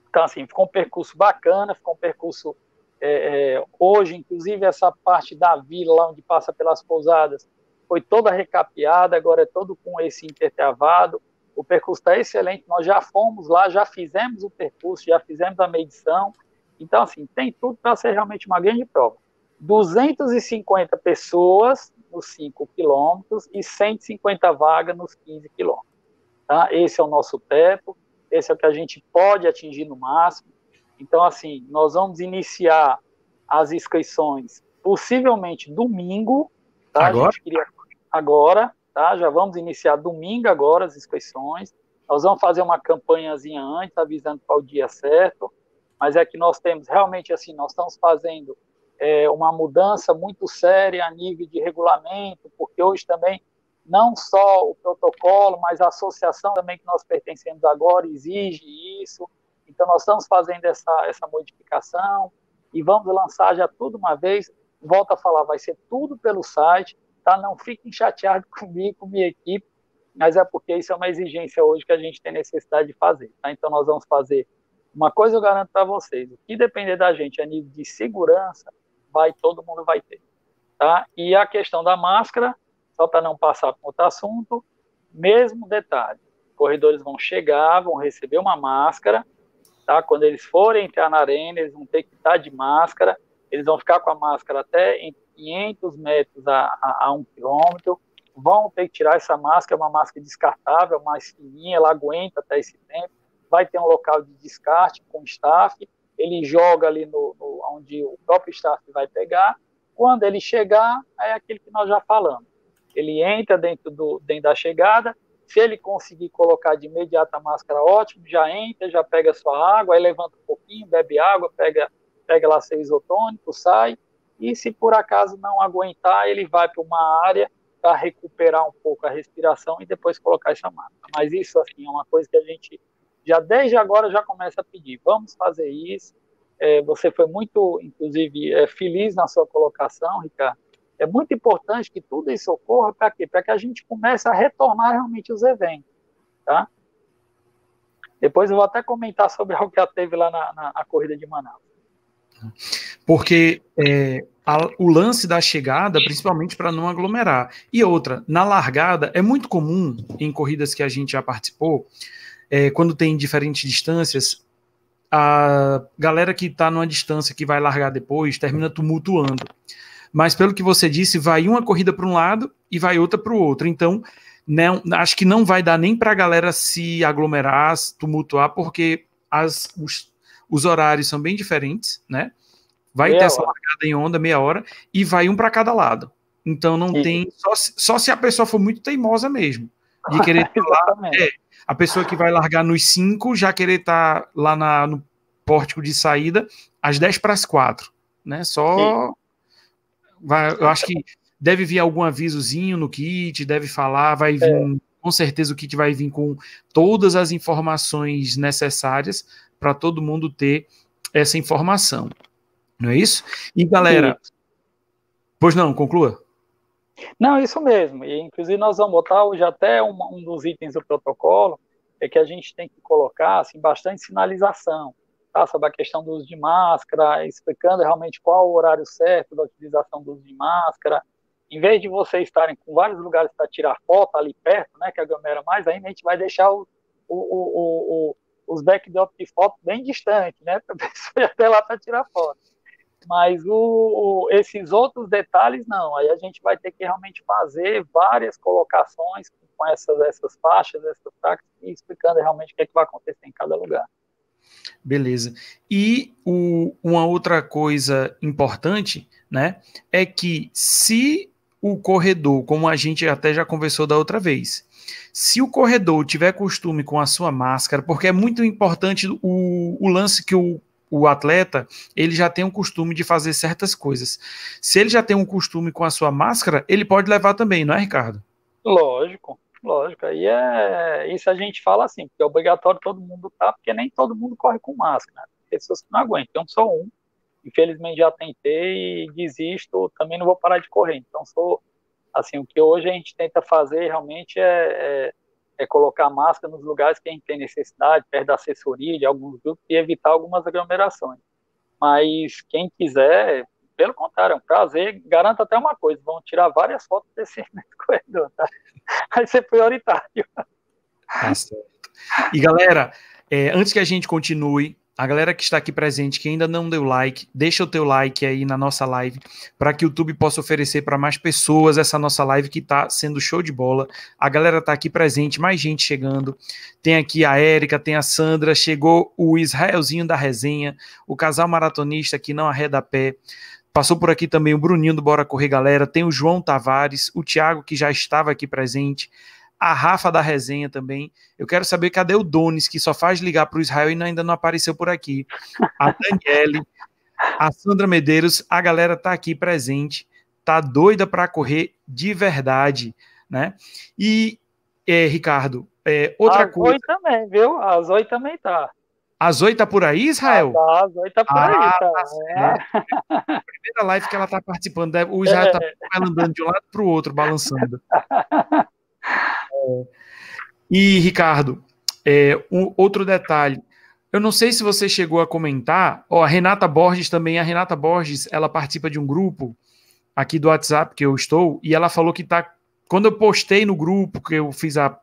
Então, assim, ficou um percurso bacana, ficou um percurso. É, é, hoje, inclusive, essa parte da vila, lá onde passa pelas pousadas, foi toda recapeada, agora é todo com esse intertravado. O percurso está excelente, nós já fomos lá, já fizemos o percurso, já fizemos a medição. Então, assim, tem tudo para ser realmente uma grande prova. 250 pessoas nos 5 quilômetros e 150 vagas nos 15 quilômetros. Tá? Esse é o nosso teto esse é o que a gente pode atingir no máximo. Então, assim, nós vamos iniciar as inscrições possivelmente domingo, tá? Agora? Queria... agora, tá? Já vamos iniciar domingo agora as inscrições. Nós vamos fazer uma campanhazinha antes, avisando qual o dia certo. Mas é que nós temos realmente assim, nós estamos fazendo é, uma mudança muito séria a nível de regulamento, porque hoje também não só o protocolo, mas a associação também que nós pertencemos agora exige isso. Então, nós estamos fazendo essa, essa modificação e vamos lançar já tudo uma vez. Volto a falar, vai ser tudo pelo site, tá? Não fiquem chateados comigo, com minha equipe, mas é porque isso é uma exigência hoje que a gente tem necessidade de fazer, tá? Então, nós vamos fazer. Uma coisa eu garanto para vocês: o que depender da gente a nível de segurança, vai todo mundo vai ter, tá? E a questão da máscara, só para não passar para outro assunto, mesmo detalhe, corredores vão chegar, vão receber uma máscara, tá? Quando eles forem entrar na arena, eles vão ter que estar de máscara, eles vão ficar com a máscara até em 500 metros a, a, a um quilômetro, vão ter que tirar essa máscara, é uma máscara descartável, mais fininha, ela aguenta até esse tempo, vai ter um local de descarte com staff, ele joga ali no, no onde o próprio staff vai pegar, quando ele chegar, é aquele que nós já falamos. Ele entra dentro, do, dentro da chegada, se ele conseguir colocar de imediato a máscara, ótimo, já entra, já pega sua água, aí levanta um pouquinho, bebe água, pega, pega lá seu isotônico, sai, e se por acaso não aguentar, ele vai para uma área para recuperar um pouco a respiração e depois colocar essa máscara. Mas isso, assim, é uma coisa que a gente já desde agora já começa a pedir, vamos fazer isso, é, você foi muito, inclusive, é, feliz na sua colocação, Ricardo, é muito importante que tudo isso ocorra para quê? Para que a gente comece a retornar realmente os eventos, tá? Depois eu vou até comentar sobre algo que já teve lá na, na, na corrida de Manaus. Porque é, a, o lance da chegada, principalmente para não aglomerar. E outra, na largada, é muito comum em corridas que a gente já participou, é, quando tem diferentes distâncias, a galera que está numa distância que vai largar depois termina tumultuando mas pelo que você disse, vai uma corrida para um lado e vai outra para o outro. Então, não, acho que não vai dar nem para a galera se aglomerar, se tumultuar, porque as, os, os, horários são bem diferentes, né? Vai meia ter essa largada em onda, meia hora, e vai um para cada lado. Então não tem. Só, só, se a pessoa for muito teimosa mesmo. De querer lá, é, a pessoa que vai largar nos cinco já querer estar tá lá na, no, pórtico de saída às 10 para as 4, né? Só vai, eu acho que deve vir algum avisozinho no kit, deve falar, vai vir é. com certeza o kit vai vir com todas as informações necessárias para todo mundo ter essa informação. Não é isso? E galera, Sim. pois não, conclua. Não, isso mesmo. E, inclusive, nós vamos botar hoje até um, um, dos itens do protocolo é que a gente tem que colocar assim, bastante sinalização tá? sobre a questão do uso de máscara, explicando realmente qual o horário certo da utilização do uso de máscara. Em vez de vocês estarem com vários lugares para tirar foto ali perto, né, que aglomera mais, aí a gente vai deixar o, o, o, o os backdrops de foto bem distantes, né, para até lá para tirar foto. Mas o, o, esses outros detalhes, não. Aí a gente vai ter que realmente fazer várias colocações com essas, essas faixas, essas taxas, e explicando realmente o que, é que vai acontecer em cada lugar. Beleza. E o, uma outra coisa importante, né, é que se o corredor, como a gente até já conversou da outra vez, se o corredor tiver costume com a sua máscara, porque é muito importante o, o lance que o o atleta ele já tem um costume de fazer certas coisas. Se ele já tem um costume com a sua máscara, ele pode levar também, não é, Ricardo? Lógico, lógico. Aí é isso a gente fala assim, porque é obrigatório todo mundo tá, porque nem todo mundo corre com máscara. Né? Pessoas que não aguentam. Eu sou um. Infelizmente já tentei e desisto, também não vou parar de correr. Então sou assim, o que hoje a gente tenta fazer realmente é, é é colocar máscara nos lugares que a gente tem necessidade, perto da assessoria de alguns grupos, e evitar algumas aglomerações. Mas quem quiser, pelo contrário, é um prazer. Garanto até uma coisa: vão tirar várias fotos desse corredor, tá? Vai ser prioritário. Tá. E galera, é, antes que a gente continue, a galera que está aqui presente, que ainda não deu like, deixa o teu like aí na nossa live, para que o YouTube possa oferecer para mais pessoas essa nossa live que está sendo show de bola. A galera está aqui presente, mais gente chegando. Tem aqui a Érica, tem a Sandra, chegou o Israelzinho da resenha, o casal maratonista que não arreda pé. Passou por aqui também o Bruninho do Bora Correr Galera, tem o João Tavares, o Thiago que já estava aqui presente, a Rafa da resenha também. Eu quero saber cadê o Donis, que só faz ligar para o Israel e ainda não apareceu por aqui. A Daniele, a Sandra Medeiros, a galera tá aqui presente, tá doida para correr de verdade, né? E, é, Ricardo, é, outra a coisa. A Zoe também, viu? A Zoe também tá. A Zoe tá por aí, Israel? Ah, tá, a Zoe tá por ah, aí, tá. tá é. Primeira live que ela tá participando, o Israel tá é. tá andando de um lado pro outro, balançando. E, Ricardo, é, um, outro detalhe. Eu não sei se você chegou a comentar, ó, a Renata Borges também, a Renata Borges, ela participa de um grupo aqui do WhatsApp que eu estou, e ela falou que tá. Quando eu postei no grupo, que eu fiz a,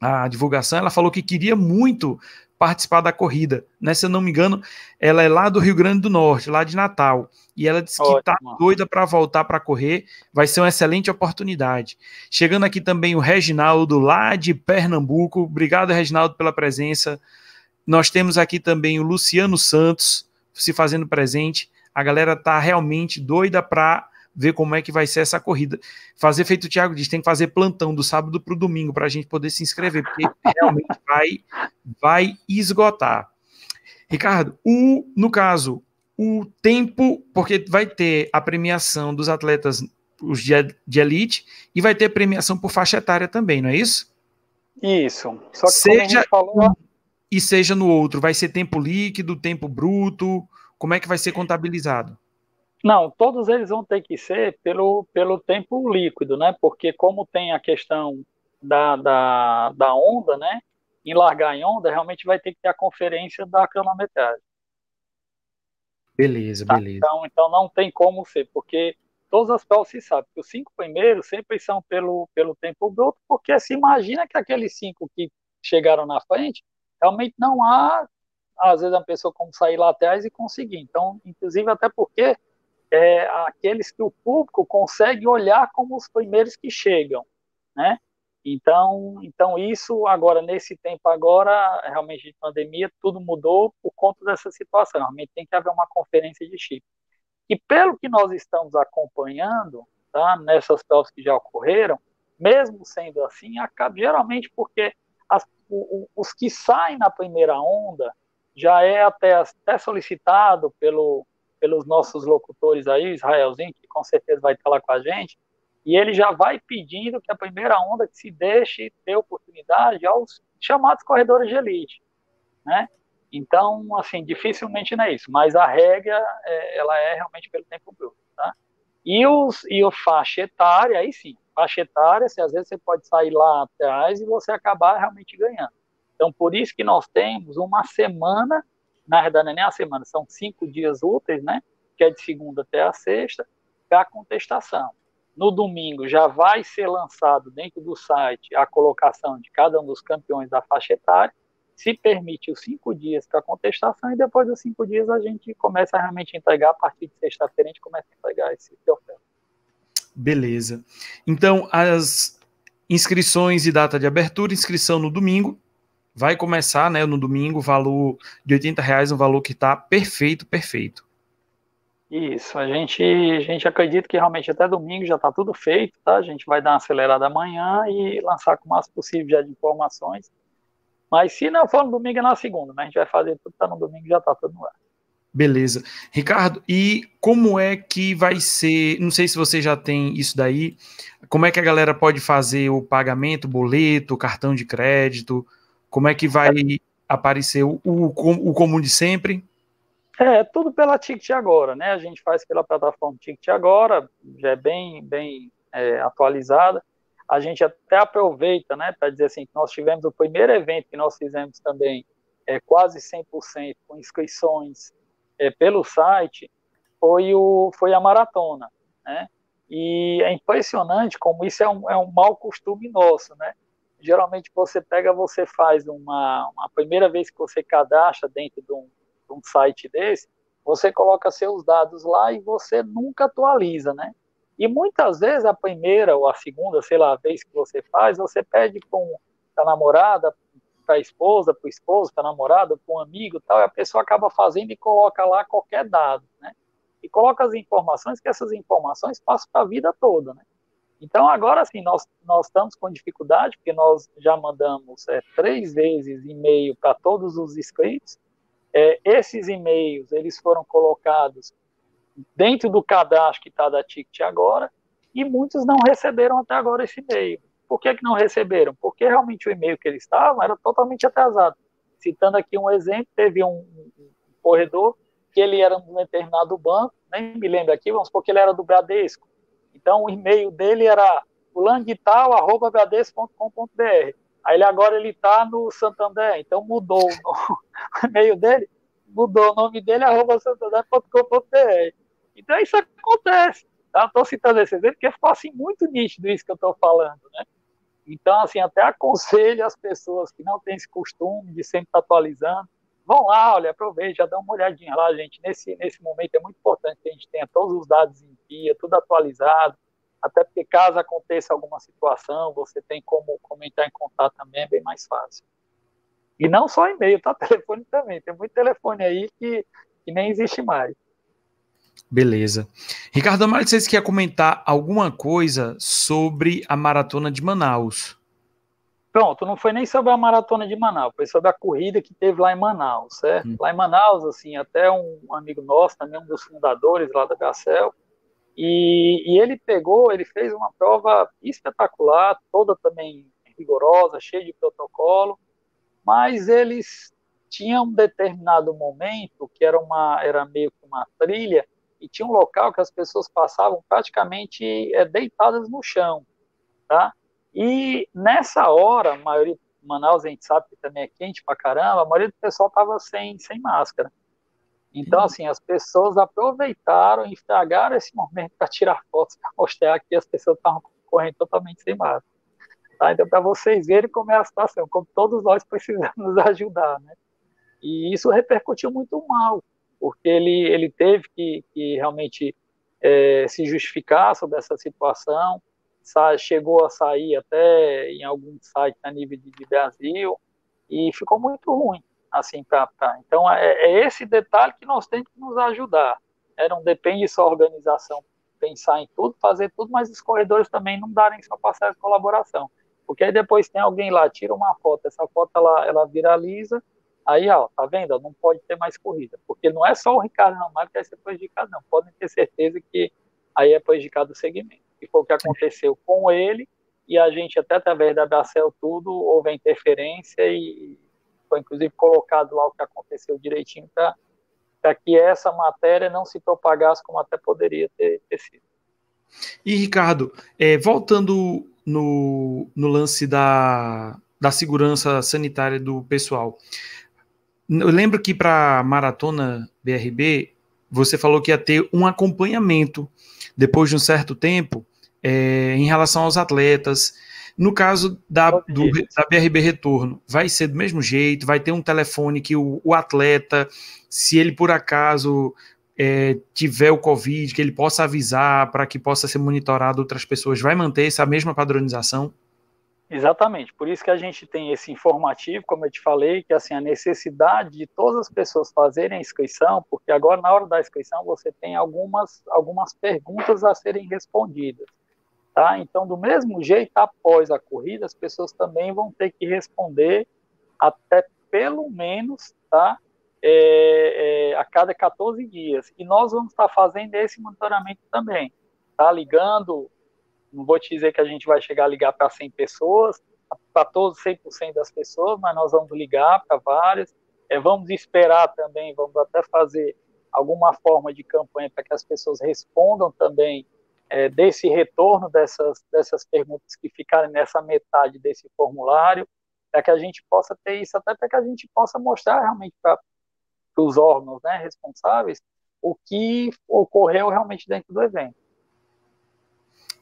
a divulgação, ela falou que queria muito participar da corrida. Né? Se eu não me engano, ela é lá do Rio Grande do Norte, lá de Natal. E ela disse Ótimo. que está doida para voltar para correr. Vai ser uma excelente oportunidade. Chegando aqui também o Reginaldo, lá de Pernambuco. Obrigado, Reginaldo, pela presença. Nós temos aqui também o Luciano Santos se fazendo presente. A galera tá realmente doida para ver como é que vai ser essa corrida. Fazer feito o Thiago diz, tem que fazer plantão do sábado para o domingo para a gente poder se inscrever, porque realmente vai, vai esgotar. Ricardo, o, no caso, o tempo, porque vai ter a premiação dos atletas os de, de elite e vai ter premiação por faixa etária também, não é isso? Isso. Só que seja falou... e seja no outro, vai ser tempo líquido, tempo bruto, como é que vai ser contabilizado? Não, todos eles vão ter que ser pelo, pelo tempo líquido, né? Porque como tem a questão da, da, da onda, né? Em largar em onda, realmente vai ter que ter a conferência da cronometragem. Beleza, tá? beleza. Então, então não tem como ser, porque todas as provas se sabe que os cinco primeiros sempre são pelo, pelo tempo bruto, porque se imagina que aqueles cinco que chegaram na frente, realmente não há, às vezes, a pessoa como sair lá atrás e conseguir. Então, inclusive, até porque é, aqueles que o público consegue olhar como os primeiros que chegam, né? Então, então isso agora nesse tempo agora realmente de pandemia tudo mudou por conta dessa situação. Realmente tem que haver uma conferência de chip. E pelo que nós estamos acompanhando, tá, nessas provas que já ocorreram, mesmo sendo assim, acaba geralmente porque as, o, os que saem na primeira onda já é até, até solicitado pelo, pelos nossos locutores aí, Israelzinho, que com certeza vai estar lá com a gente, e ele já vai pedindo que a primeira onda que se deixe ter oportunidade aos chamados corredores de elite, né? Então, assim, dificilmente não é isso, mas a regra, é, ela é realmente pelo tempo bruto, tá? E, os, e o faixa etária, aí sim, faixa etária, se às vezes você pode sair lá atrás e você acabar realmente ganhando. Então, por isso que nós temos uma semana, na verdade é nem a semana, são cinco dias úteis, né? Que é de segunda até a sexta, para contestação. No domingo já vai ser lançado dentro do site a colocação de cada um dos campeões da faixa etária, se permite os cinco dias para contestação e depois dos cinco dias a gente começa a realmente entregar, a partir de sexta-feira a gente começa a entregar esse oferta. Beleza. Então, as inscrições e data de abertura, inscrição no domingo, vai começar, né, no domingo, valor de 80 reais, um valor que está perfeito, perfeito. Isso, a gente, a gente acredita que realmente até domingo já está tudo feito, tá? A gente vai dar uma acelerada amanhã e lançar com o máximo possível já de informações mas se não for no domingo, é na segunda. Mas a gente vai fazer tudo tá no domingo já tá tudo no ar. Beleza. Ricardo, e como é que vai ser? Não sei se você já tem isso daí. Como é que a galera pode fazer o pagamento, boleto, cartão de crédito? Como é que vai aparecer o, o, o comum de sempre? É, tudo pela Ticket Agora, né? A gente faz pela plataforma Ticket Agora, já é bem, bem é, atualizada a gente até aproveita, né, para dizer assim, que nós tivemos o primeiro evento que nós fizemos também, é, quase 100% com inscrições é, pelo site, foi, o, foi a maratona, né, e é impressionante como isso é um, é um mau costume nosso, né, geralmente você pega, você faz uma, uma primeira vez que você cadastra dentro de um, de um site desse, você coloca seus dados lá e você nunca atualiza, né, e muitas vezes a primeira ou a segunda, sei lá, vez que você faz, você pede com a namorada, para a esposa, para o esposo, para a namorada, para um amigo tal, e a pessoa acaba fazendo e coloca lá qualquer dado, né? E coloca as informações, que essas informações passam para a vida toda, né? Então, agora sim, nós, nós estamos com dificuldade, porque nós já mandamos é, três vezes e-mail para todos os inscritos. É, esses e-mails, eles foram colocados dentro do cadastro que está da Ticket agora, e muitos não receberam até agora esse e-mail. Por que, que não receberam? Porque realmente o e-mail que eles estavam era totalmente atrasado. Citando aqui um exemplo, teve um, um corredor que ele era de um determinado banco, nem me lembro aqui, vamos supor que ele era do Bradesco. Então o e-mail dele era fulanguital.bradesco.com.br. Aí ele agora ele está no Santander, então mudou o e-mail dele, mudou o nome dele, arroba santander.com.br. Então isso acontece. Tá? Estou citando esse exemplo porque ficou assim muito nítido isso que eu estou falando, né? Então, assim, até aconselho as pessoas que não têm esse costume de sempre estar atualizando, vão lá, olha, aproveite, já dá uma olhadinha lá, gente. Nesse, nesse momento é muito importante que a gente tenha todos os dados em dia, tudo atualizado, até porque caso aconteça alguma situação, você tem como, como entrar em contato também, é bem mais fácil. E não só e-mail, tá? Telefone também. Tem muito telefone aí que, que nem existe mais. Beleza. Ricardo Amário, vocês querem comentar alguma coisa sobre a maratona de Manaus? Pronto, não foi nem sobre a maratona de Manaus, foi sobre a corrida que teve lá em Manaus, certo? Hum. Lá em Manaus, assim, até um amigo nosso, também um dos fundadores lá da Gacel, e, e ele pegou, ele fez uma prova espetacular, toda também rigorosa, cheia de protocolo, mas eles tinham um determinado momento que era uma era meio que uma trilha e tinha um local que as pessoas passavam praticamente é, deitadas no chão, tá? E nessa hora, a maioria Manaus a gente sabe que também é quente pra caramba, a maioria do pessoal tava sem sem máscara. Então, uhum. assim, as pessoas aproveitaram e estragaram esse momento para tirar fotos, para mostrar que as pessoas estavam correndo totalmente sem máscara. Tá? Então, para vocês verem como é a situação, como todos nós precisamos ajudar, né? E isso repercutiu muito mal, porque ele, ele teve que, que realmente é, se justificar sobre essa situação, chegou a sair até em algum site a nível de, de Brasil, e ficou muito ruim, assim, para Então, é, é, esse detalhe que nós temos que nos ajudar. É, não depende só organização pensar em tudo, fazer tudo, mas os corredores também não darem só parcela de colaboração. Porque aí depois tem alguém lá, tira uma foto, essa foto ela, ela viraliza, Aí, ó, tá vendo? Não pode ter mais corrida, porque não é só o Ricardo Ramalho que vai ser prejudicado, não. Podem ter certeza que aí é prejudicado o segmento. E foi o que aconteceu com ele, e a gente, até através da Bracel, tudo, houve a interferência e foi inclusive colocado lá o que aconteceu direitinho para que essa matéria não se propagasse como até poderia ter, ter sido. E, Ricardo, é, voltando no, no lance da, da segurança sanitária do pessoal, eu lembro que para a maratona BRB, você falou que ia ter um acompanhamento depois de um certo tempo é, em relação aos atletas. No caso da, do, da BRB Retorno, vai ser do mesmo jeito, vai ter um telefone que o, o atleta, se ele por acaso é, tiver o Covid, que ele possa avisar para que possa ser monitorado outras pessoas, vai manter essa mesma padronização? Exatamente, por isso que a gente tem esse informativo, como eu te falei, que assim a necessidade de todas as pessoas fazerem a inscrição, porque agora na hora da inscrição você tem algumas algumas perguntas a serem respondidas, tá? Então, do mesmo jeito, após a corrida, as pessoas também vão ter que responder até pelo menos, tá? É, é, a cada 14 dias. E nós vamos estar fazendo esse monitoramento também, tá? Ligando não vou te dizer que a gente vai chegar a ligar para 100 pessoas, para todos 100% das pessoas, mas nós vamos ligar para várias. É, vamos esperar também, vamos até fazer alguma forma de campanha para que as pessoas respondam também é, desse retorno dessas, dessas perguntas que ficarem nessa metade desse formulário, para que a gente possa ter isso, até para que a gente possa mostrar realmente para os órgãos né, responsáveis o que ocorreu realmente dentro do evento.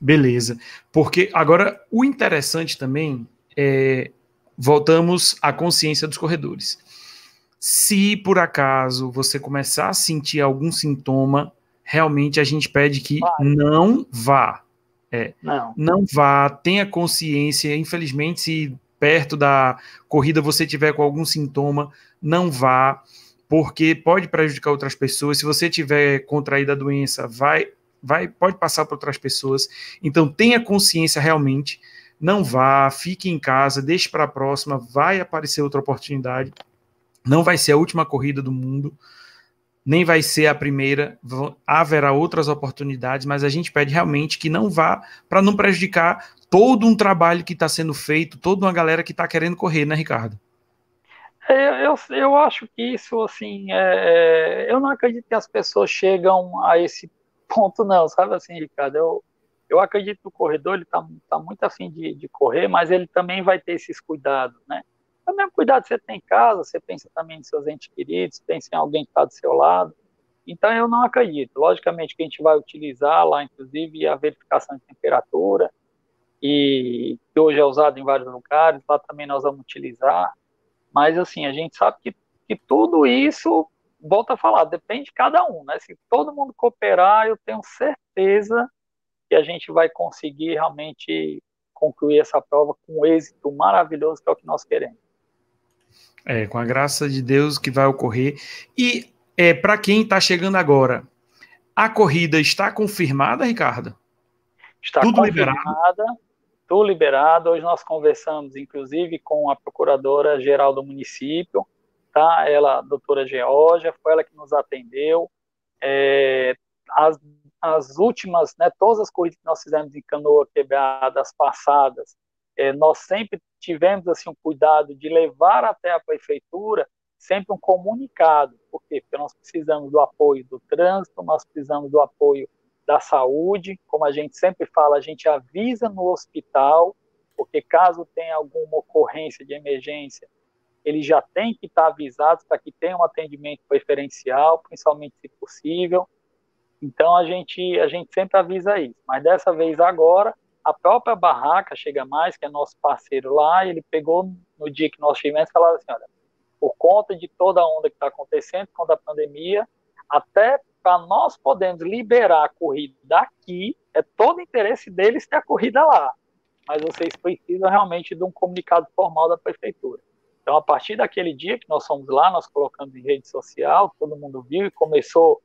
Beleza. Porque agora o interessante também é voltamos à consciência dos corredores. Se por acaso você começar a sentir algum sintoma, realmente a gente pede que Vai. não vá. É, não. não vá, tenha consciência. Infelizmente, se perto da corrida você tiver com algum sintoma, não vá, porque pode prejudicar outras pessoas. Se você tiver contraído a doença, vai vai pode passar para outras pessoas. Então tenha consciência realmente, não vá, fique em casa, deixe para a próxima, vai aparecer outra oportunidade. Não vai ser a última corrida do mundo, nem vai ser a primeira, haverá outras oportunidades, mas a gente pede realmente que não vá para não prejudicar todo um trabalho que está sendo feito, toda uma galera que está querendo correr, né, Ricardo? É, eu, eu acho que isso, assim, é, é, eu não acredito que as pessoas chegam a esse ponto não, sabe assim, Ricardo? Eu, eu acredito que o corredor ele está tá muito afim de, de correr, mas ele também vai ter esses cuidados, né? É o mesmo cuidado que você tem em casa, você pensa também em seus entes queridos, pensa em alguém que está do seu lado. Então eu não acredito. Logicamente que a gente vai utilizar lá, inclusive, a verificação de temperatura, e que hoje é usado em vários lugares, lá também nós vamos utilizar. Mas assim, a gente sabe que, que tudo isso volto a falar, depende de cada um, né? Se todo mundo cooperar, eu tenho certeza que a gente vai conseguir realmente concluir essa prova com um êxito maravilhoso, que é o que nós queremos. É, com a graça de Deus que vai ocorrer. E é, para quem está chegando agora, a corrida está confirmada, Ricardo? Está tudo confirmada, liberado? tudo liberado. Hoje nós conversamos, inclusive, com a procuradora-geral do município, tá? Ela, a doutora Georgia, foi ela que nos atendeu. É, as, as últimas, né, todas as corridas que nós fizemos em canoa quebrada, as passadas, é, nós sempre tivemos assim um cuidado de levar até a prefeitura sempre um comunicado. Por quê? Porque nós precisamos do apoio do trânsito, nós precisamos do apoio da saúde, como a gente sempre fala, a gente avisa no hospital, porque caso tenha alguma ocorrência de emergência, eles já têm que estar avisados para que tenha um atendimento preferencial, principalmente se possível. Então a gente a gente sempre avisa isso. Mas dessa vez agora a própria barraca chega mais, que é nosso parceiro lá, ele pegou no dia que nós tivemos e falou assim, olha, por conta de toda a onda que está acontecendo, com a pandemia, até para nós podermos liberar a corrida daqui, é todo interesse deles ter a corrida lá. Mas vocês precisam realmente de um comunicado formal da prefeitura. Então, a partir daquele dia que nós fomos lá, nós colocamos em rede social, todo mundo viu e começou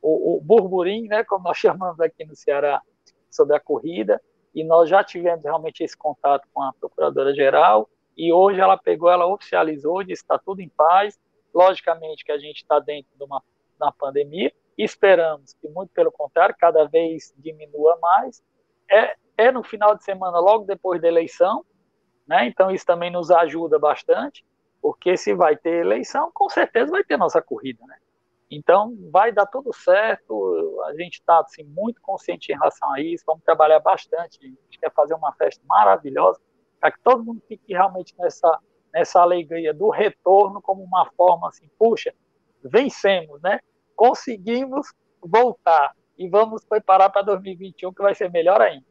o, o burburinho, né, como nós chamamos aqui no Ceará, sobre a corrida, e nós já tivemos realmente esse contato com a Procuradora-Geral, e hoje ela pegou, ela oficializou, disse está tudo em paz. Logicamente que a gente está dentro de uma, de uma pandemia, esperamos que, muito pelo contrário, cada vez diminua mais. É, é no final de semana, logo depois da eleição, né? então isso também nos ajuda bastante, porque se vai ter eleição, com certeza vai ter nossa corrida. Né? Então, vai dar tudo certo, a gente está assim, muito consciente em relação a isso, vamos trabalhar bastante, a gente quer fazer uma festa maravilhosa, para que todo mundo fique realmente nessa, nessa alegria do retorno como uma forma assim, puxa, vencemos, né? Conseguimos voltar e vamos preparar para 2021 que vai ser melhor ainda.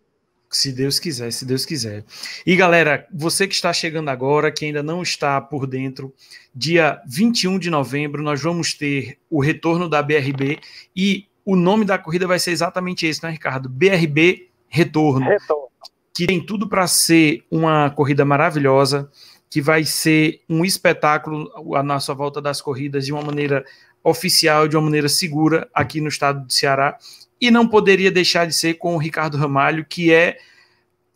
Se Deus quiser, se Deus quiser. E galera, você que está chegando agora, que ainda não está por dentro, dia 21 de novembro nós vamos ter o retorno da BRB e o nome da corrida vai ser exatamente esse, né, Ricardo? BRB Retorno. Retorno que tem tudo para ser uma corrida maravilhosa, que vai ser um espetáculo a nossa volta das corridas de uma maneira oficial, de uma maneira segura aqui no estado do Ceará. E não poderia deixar de ser com o Ricardo Ramalho, que é,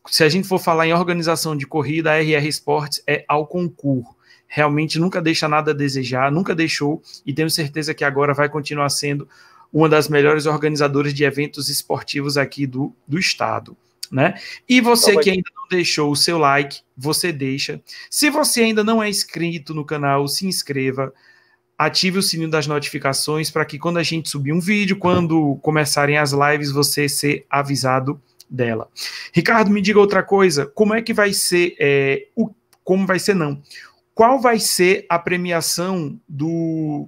se a gente for falar em organização de corrida, a RR Sports é ao concurso. Realmente nunca deixa nada a desejar, nunca deixou, e tenho certeza que agora vai continuar sendo uma das melhores organizadoras de eventos esportivos aqui do, do estado né? E você que ainda não deixou o seu like, você deixa. Se você ainda não é inscrito no canal, se inscreva. Ative o sininho das notificações para que quando a gente subir um vídeo, quando começarem as lives, você ser avisado dela. Ricardo, me diga outra coisa. Como é que vai ser é, o como vai ser não? Qual vai ser a premiação do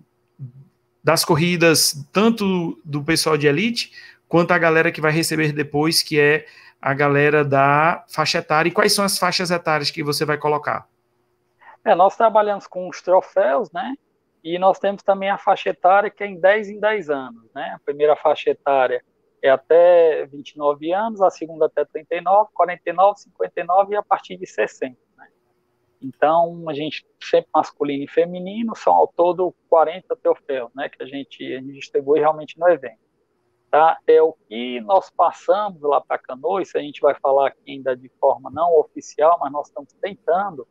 das corridas tanto do pessoal de elite quanto a galera que vai receber depois, que é a galera da faixa etária. E quais são as faixas etárias que você vai colocar? É, nós trabalhamos com os troféus, né? E nós temos também a faixa etária que é em 10 em 10 anos, né? A primeira faixa etária é até 29 anos, a segunda até 39, 49, 59 e a partir de 60, né? Então, a gente sempre masculino e feminino, são ao todo 40 troféus, né? Que a gente, a gente distribui realmente no evento tá? É o que nós passamos lá para Canoas, a gente vai falar aqui ainda de forma não oficial, mas nós estamos tentando,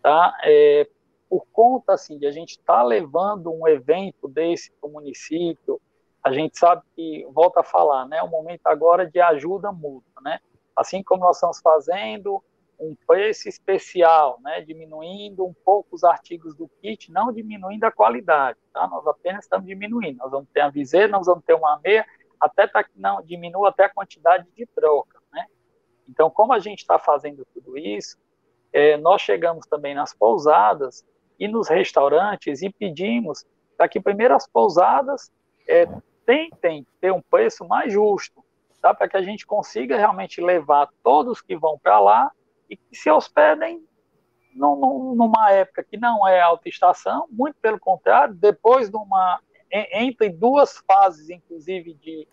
tá? É, por conta assim de a gente estar tá levando um evento desse para o município, a gente sabe que volta a falar, né? O momento agora de ajuda mútua, né? Assim como nós estamos fazendo um preço especial, né? Diminuindo um pouco os artigos do kit, não diminuindo a qualidade, tá? Nós apenas estamos diminuindo. Nós vamos ter a viseira, nós vamos ter uma meia até que não diminua até a quantidade de troca, né? Então, como a gente está fazendo tudo isso, é, nós chegamos também nas pousadas e nos restaurantes e pedimos para que primeiro as pousadas é, tentem ter um preço mais justo, tá? para que a gente consiga realmente levar todos que vão para lá e que se hospedem numa época que não é alta estação, muito pelo contrário, depois de uma entre duas fases, inclusive, de,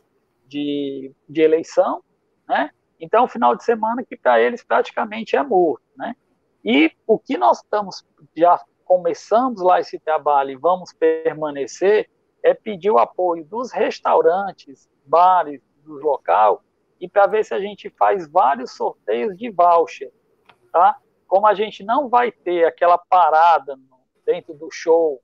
de, de eleição, né? Então, o final de semana que para eles praticamente é morto, né? E o que nós estamos, já começamos lá esse trabalho e vamos permanecer, é pedir o apoio dos restaurantes, bares, do local, e para ver se a gente faz vários sorteios de voucher, tá? Como a gente não vai ter aquela parada dentro do show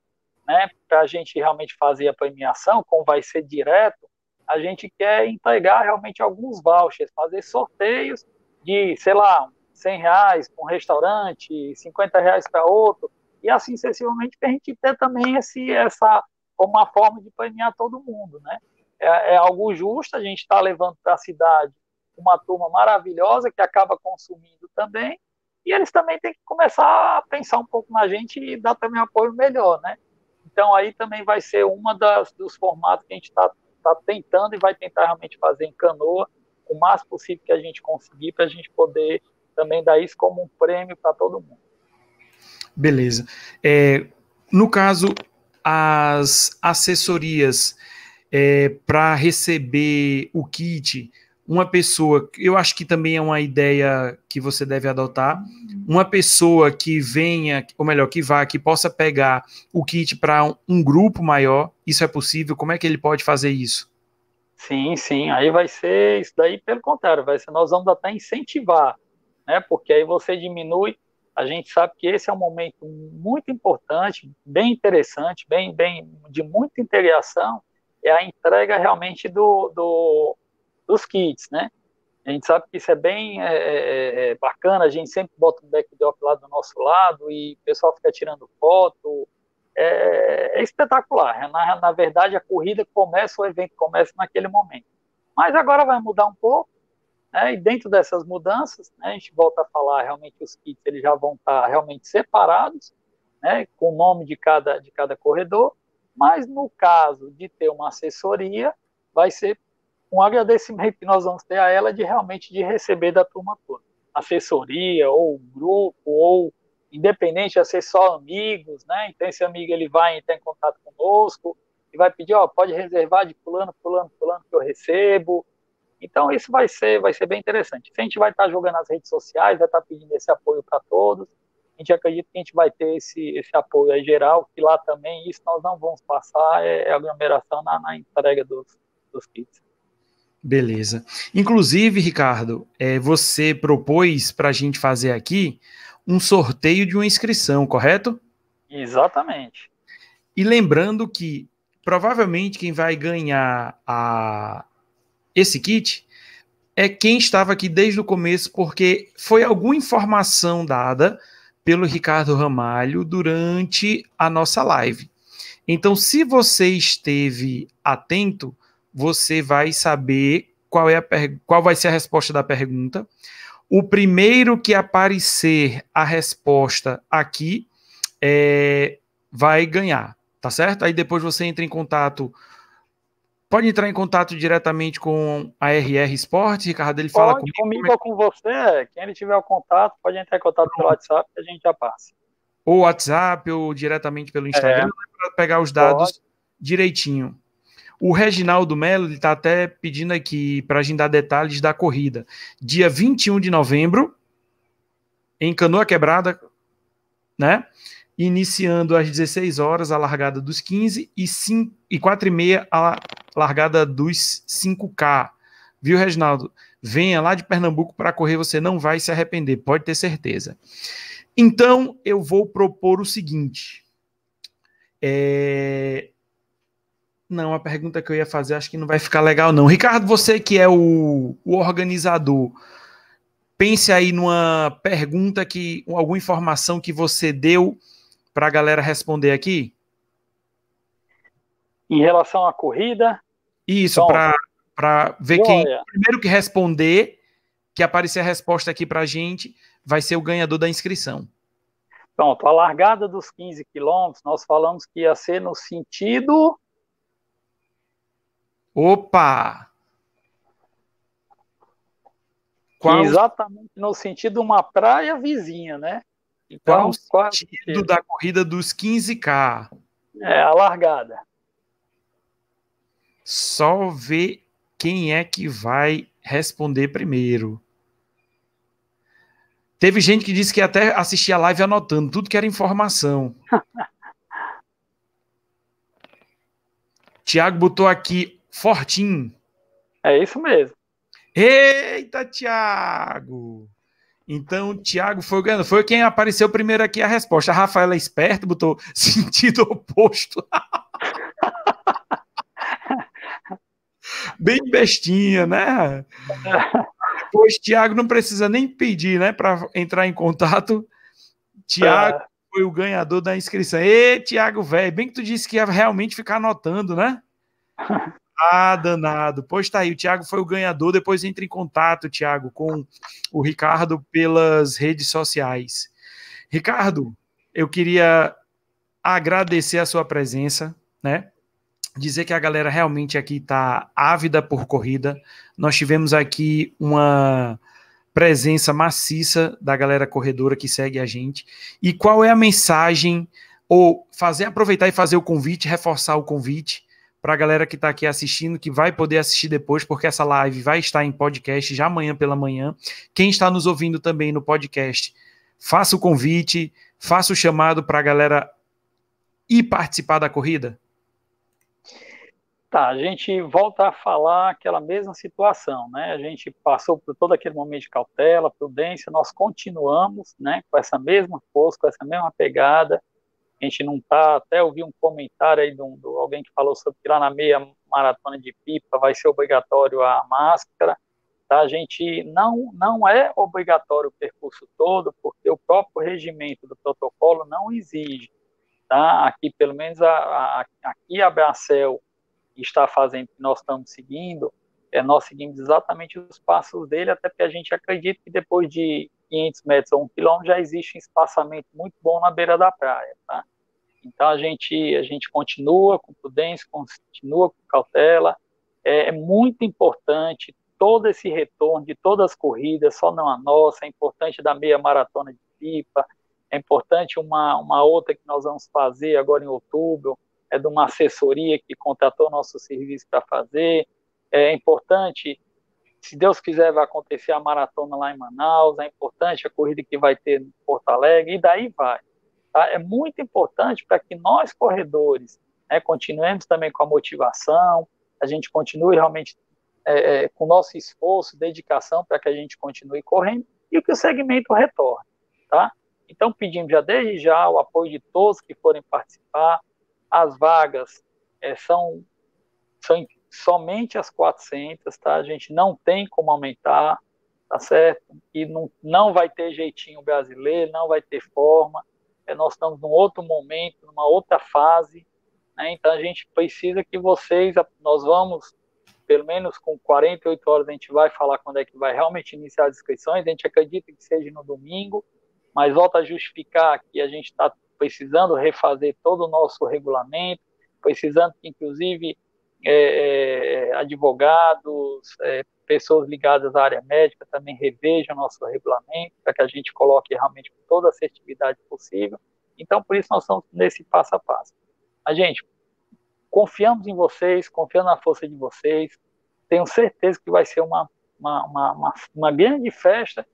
né, para a gente realmente fazer a premiação, como vai ser direto, a gente quer entregar realmente alguns vouchers, fazer sorteios de, sei lá, 100 reais para um restaurante, 50 reais para outro, e assim sucessivamente, para a gente ter também esse, essa, uma forma de premiar todo mundo, né? É, é algo justo, a gente está levando para a cidade uma turma maravilhosa que acaba consumindo também, e eles também têm que começar a pensar um pouco na gente e dar também apoio melhor, né? Então, aí também vai ser uma das, dos formatos que a gente está tá tentando e vai tentar realmente fazer em canoa, o mais possível que a gente conseguir, para a gente poder também dar isso como um prêmio para todo mundo. Beleza. É, no caso, as assessorias é, para receber o kit, uma pessoa, eu acho que também é uma ideia que você deve adotar, uma pessoa que venha, ou melhor, que vá, que possa pegar o kit para um, um, grupo maior, isso é possível? Como é que ele pode fazer isso? Sim, sim, aí vai ser, isso daí pelo contrário, vai ser, nós vamos até incentivar, né, porque aí você diminui, a gente sabe que esse é um momento muito importante, bem interessante, bem, bem de muita integração, é a entrega realmente do, do dos kits, né? A gente sabe que isso é bem é, é, é bacana, a gente sempre bota um backdrop lá do nosso lado e o pessoal fica tirando foto, é, é espetacular. Na, na verdade, a corrida começa, o evento começa naquele momento. Mas agora vai mudar um pouco, né? e dentro dessas mudanças, né, a gente volta a falar realmente os kits eles já vão estar realmente separados, né, com o nome de cada, de cada corredor, mas no caso de ter uma assessoria, vai ser um agradecimento que nós vamos ter a ela de realmente de receber da turma toda. Assessoria, ou grupo, ou independente de ser só amigos, né? Então esse amigo ele vai entrar em contato conosco e vai pedir, ó, pode reservar de fulano, fulano, fulano que eu recebo. Então isso vai ser, vai ser bem interessante. A gente vai estar jogando nas redes sociais, vai estar pedindo esse apoio para todos. A gente acredita que a gente vai ter esse, esse apoio aí geral, que lá também isso nós não vamos passar, é, é aglomeração na, na entrega dos, dos kits. Beleza. Inclusive, Ricardo, é, você propôs para a gente fazer aqui um sorteio de uma inscrição, correto? Exatamente. E lembrando que provavelmente quem vai ganhar a, esse kit é quem estava aqui desde o começo, porque foi alguma informação dada pelo Ricardo Ramalho durante a nossa live. Então, se você esteve atento, você vai saber qual, é a qual vai ser a resposta da pergunta. O primeiro que aparecer a resposta aqui é, vai ganhar, tá certo? Aí depois você entra em contato. Pode entrar em contato diretamente com a RR Esportes, Ricardo, ele fala pode, comigo. comigo ou com você, quem ele tiver o contato, pode entrar em contato pelo WhatsApp que a gente já passa. Ou WhatsApp, ou diretamente pelo Instagram, é. para pegar os dados pode. direitinho. O Reginaldo Melo está até pedindo aqui para a gente dar detalhes da corrida. Dia 21 de novembro, em Canoa Quebrada, né? Iniciando às 16 horas a largada dos 15 e, 5, e 4 e meia a largada dos 5K. Viu, Reginaldo? Venha lá de Pernambuco para correr, você não vai se arrepender, pode ter certeza. Então, eu vou propor o seguinte. É, não, a pergunta que eu ia fazer acho que não vai ficar legal, não. Ricardo, você que é o, o organizador, pense aí numa pergunta que. alguma informação que você deu para a galera responder aqui. Em relação à corrida? Isso, para ver quem. Primeiro que responder, que aparecer a resposta aqui para a gente, vai ser o ganhador da inscrição. Pronto, a largada dos 15 quilômetros, nós falamos que ia ser no sentido Opa! Qual... Exatamente no sentido de uma praia vizinha, né? Então, qual o sentido da corrida dos 15K? É, a largada. Só ver quem é que vai responder primeiro. Teve gente que disse que até assistia a live anotando tudo que era informação. Tiago botou aqui Fortinho. É isso mesmo. Eita, Thiago! Então, Thiago foi ganhando. Foi quem apareceu primeiro aqui a resposta. A Rafaela é esperto, botou sentido oposto. Bem bestinha, né? Pois Thiago não precisa nem pedir, né, para entrar em contato. Thiago é. foi o ganhador da inscrição. Ê, Thiago, velho, bem que tu disse que ia realmente ficar anotando, né? Ah, danado. Pois tá aí, o Thiago foi o ganhador. Depois entre em contato, Thiago, com o Ricardo pelas redes sociais. Ricardo, eu queria agradecer a sua presença, né? Dizer que a galera realmente aqui está ávida por corrida. Nós tivemos aqui uma presença maciça da galera corredora que segue a gente. E qual é a mensagem ou fazer aproveitar e fazer o convite, reforçar o convite para a galera que está aqui assistindo, que vai poder assistir depois, porque essa live vai estar em podcast já amanhã pela manhã. Quem está nos ouvindo também no podcast, faça o convite, faça o chamado para a galera ir participar da corrida. Tá, a gente volta a falar aquela mesma situação, né? A gente passou por todo aquele momento de cautela, prudência, nós continuamos, né, com essa mesma força, com essa mesma pegada. A gente não tá, até ouvi um comentário aí de, um, de alguém que falou sobre que lá na meia maratona de pipa vai ser obrigatório a máscara. Tá? A gente não não é obrigatório o percurso todo, porque o próprio regimento do protocolo não exige. Tá? Aqui, pelo menos, a, a, aqui a Bracel está fazendo, que nós estamos seguindo, é, nós seguimos exatamente os passos dele, até porque a gente acredita que depois de 500 metros ou um quilômetro já existe um espaçamento muito bom na beira da praia, tá? Então a gente a gente continua com prudência, continua com cautela. É, é muito importante todo esse retorno de todas as corridas, só não a nossa. É importante da meia maratona de pipa. É importante uma uma outra que nós vamos fazer agora em outubro, é de uma assessoria que contratou nosso serviço para fazer. É importante, se Deus quiser, vai acontecer a maratona lá em Manaus. É importante a corrida que vai ter em Porto Alegre, e daí vai. Tá? É muito importante para que nós, corredores, né, continuemos também com a motivação, a gente continue realmente é, é, com nosso esforço, dedicação para que a gente continue correndo e que o segmento retorne. Tá? Então, pedimos já desde já o apoio de todos que forem participar, as vagas é, são, são somente as 400, tá? A gente não tem como aumentar, tá certo? E não, não vai ter jeitinho brasileiro, não vai ter forma. É, nós estamos num outro momento, numa outra fase, né? Então a gente precisa que vocês, nós vamos, pelo menos com 48 horas, a gente vai falar quando é que vai realmente iniciar as inscrições. A gente acredita que seja no domingo, mas volta a justificar que a gente está precisando refazer todo o nosso regulamento, precisando que, inclusive, é, é, advogados, é, pessoas ligadas à área médica também revejam nosso regulamento, para que a gente coloque realmente com toda a assertividade possível. Então, por isso, nós estamos nesse passo a passo. A gente, confiamos em vocês, confiamos na força de vocês, tenho certeza que vai ser uma, uma, uma, uma, uma grande festa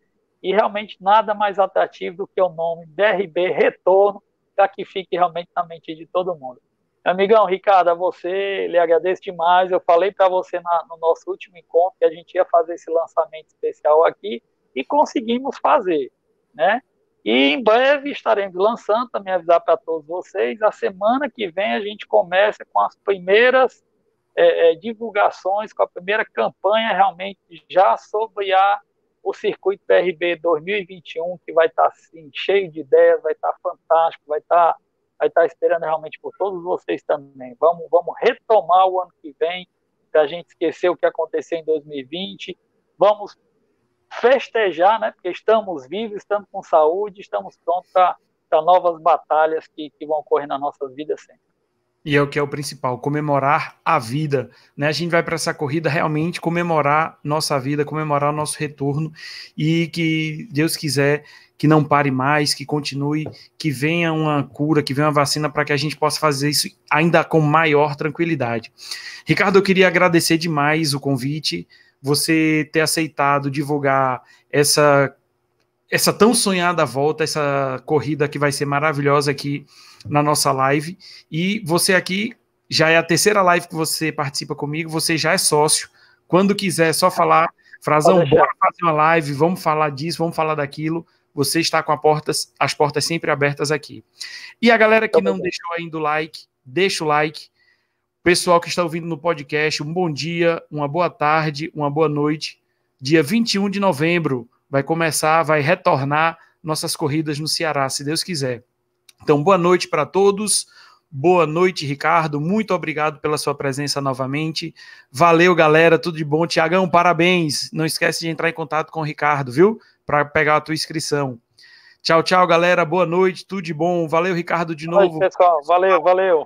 e realmente nada mais atrativo do que o nome DRB Retorno, para que fique realmente na mente de todo mundo. Amigão, Ricardo, a você, lhe agradeço demais. Eu falei para você na, no nosso último encontro que a gente ia fazer esse lançamento especial aqui e conseguimos fazer, né? E em breve estaremos lançando, também avisar para todos vocês, a semana que vem a gente começa com as primeiras é, é, divulgações, com a primeira campanha realmente já sobre a o circuito PRB 2021, que vai estar assim, cheio de ideias, vai estar fantástico, vai estar, vai estar esperando realmente por todos vocês também. Vamos, vamos retomar o ano que vem, para a gente esquecer o que aconteceu em 2020. Vamos festejar, né? Porque estamos vivos, estamos com saúde, estamos prontos para novas batalhas que, que vão ocorrer nas nossas vidas sempre. E é o que é o principal, comemorar a vida. Né? A gente vai para essa corrida realmente comemorar nossa vida, comemorar o nosso retorno e que Deus quiser que não pare mais, que continue, que venha uma cura, que venha uma vacina para que a gente possa fazer isso ainda com maior tranquilidade. Ricardo, eu queria agradecer demais o convite, você ter aceitado divulgar essa essa tão sonhada volta, essa corrida que vai ser maravilhosa aqui na nossa live. E você aqui já é a terceira live que você participa comigo, você já é sócio. Quando quiser, é só falar, Frazão, bora fazer uma live, vamos falar disso, vamos falar daquilo. Você está com portas, as portas sempre abertas aqui. E a galera que não deixou ainda o like, deixa o like. Pessoal que está ouvindo no podcast, um bom dia, uma boa tarde, uma boa noite. Dia 21 de novembro vai começar, vai retornar nossas corridas no Ceará, se Deus quiser. Então, boa noite para todos. Boa noite, Ricardo. Muito obrigado pela sua presença novamente. Valeu, galera. Tudo de bom. Tiagão, parabéns. Não esquece de entrar em contato com o Ricardo, viu? Para pegar a tua inscrição. Tchau, tchau, galera. Boa noite. Tudo de bom. Valeu, Ricardo, de novo. pessoal. Valeu, valeu.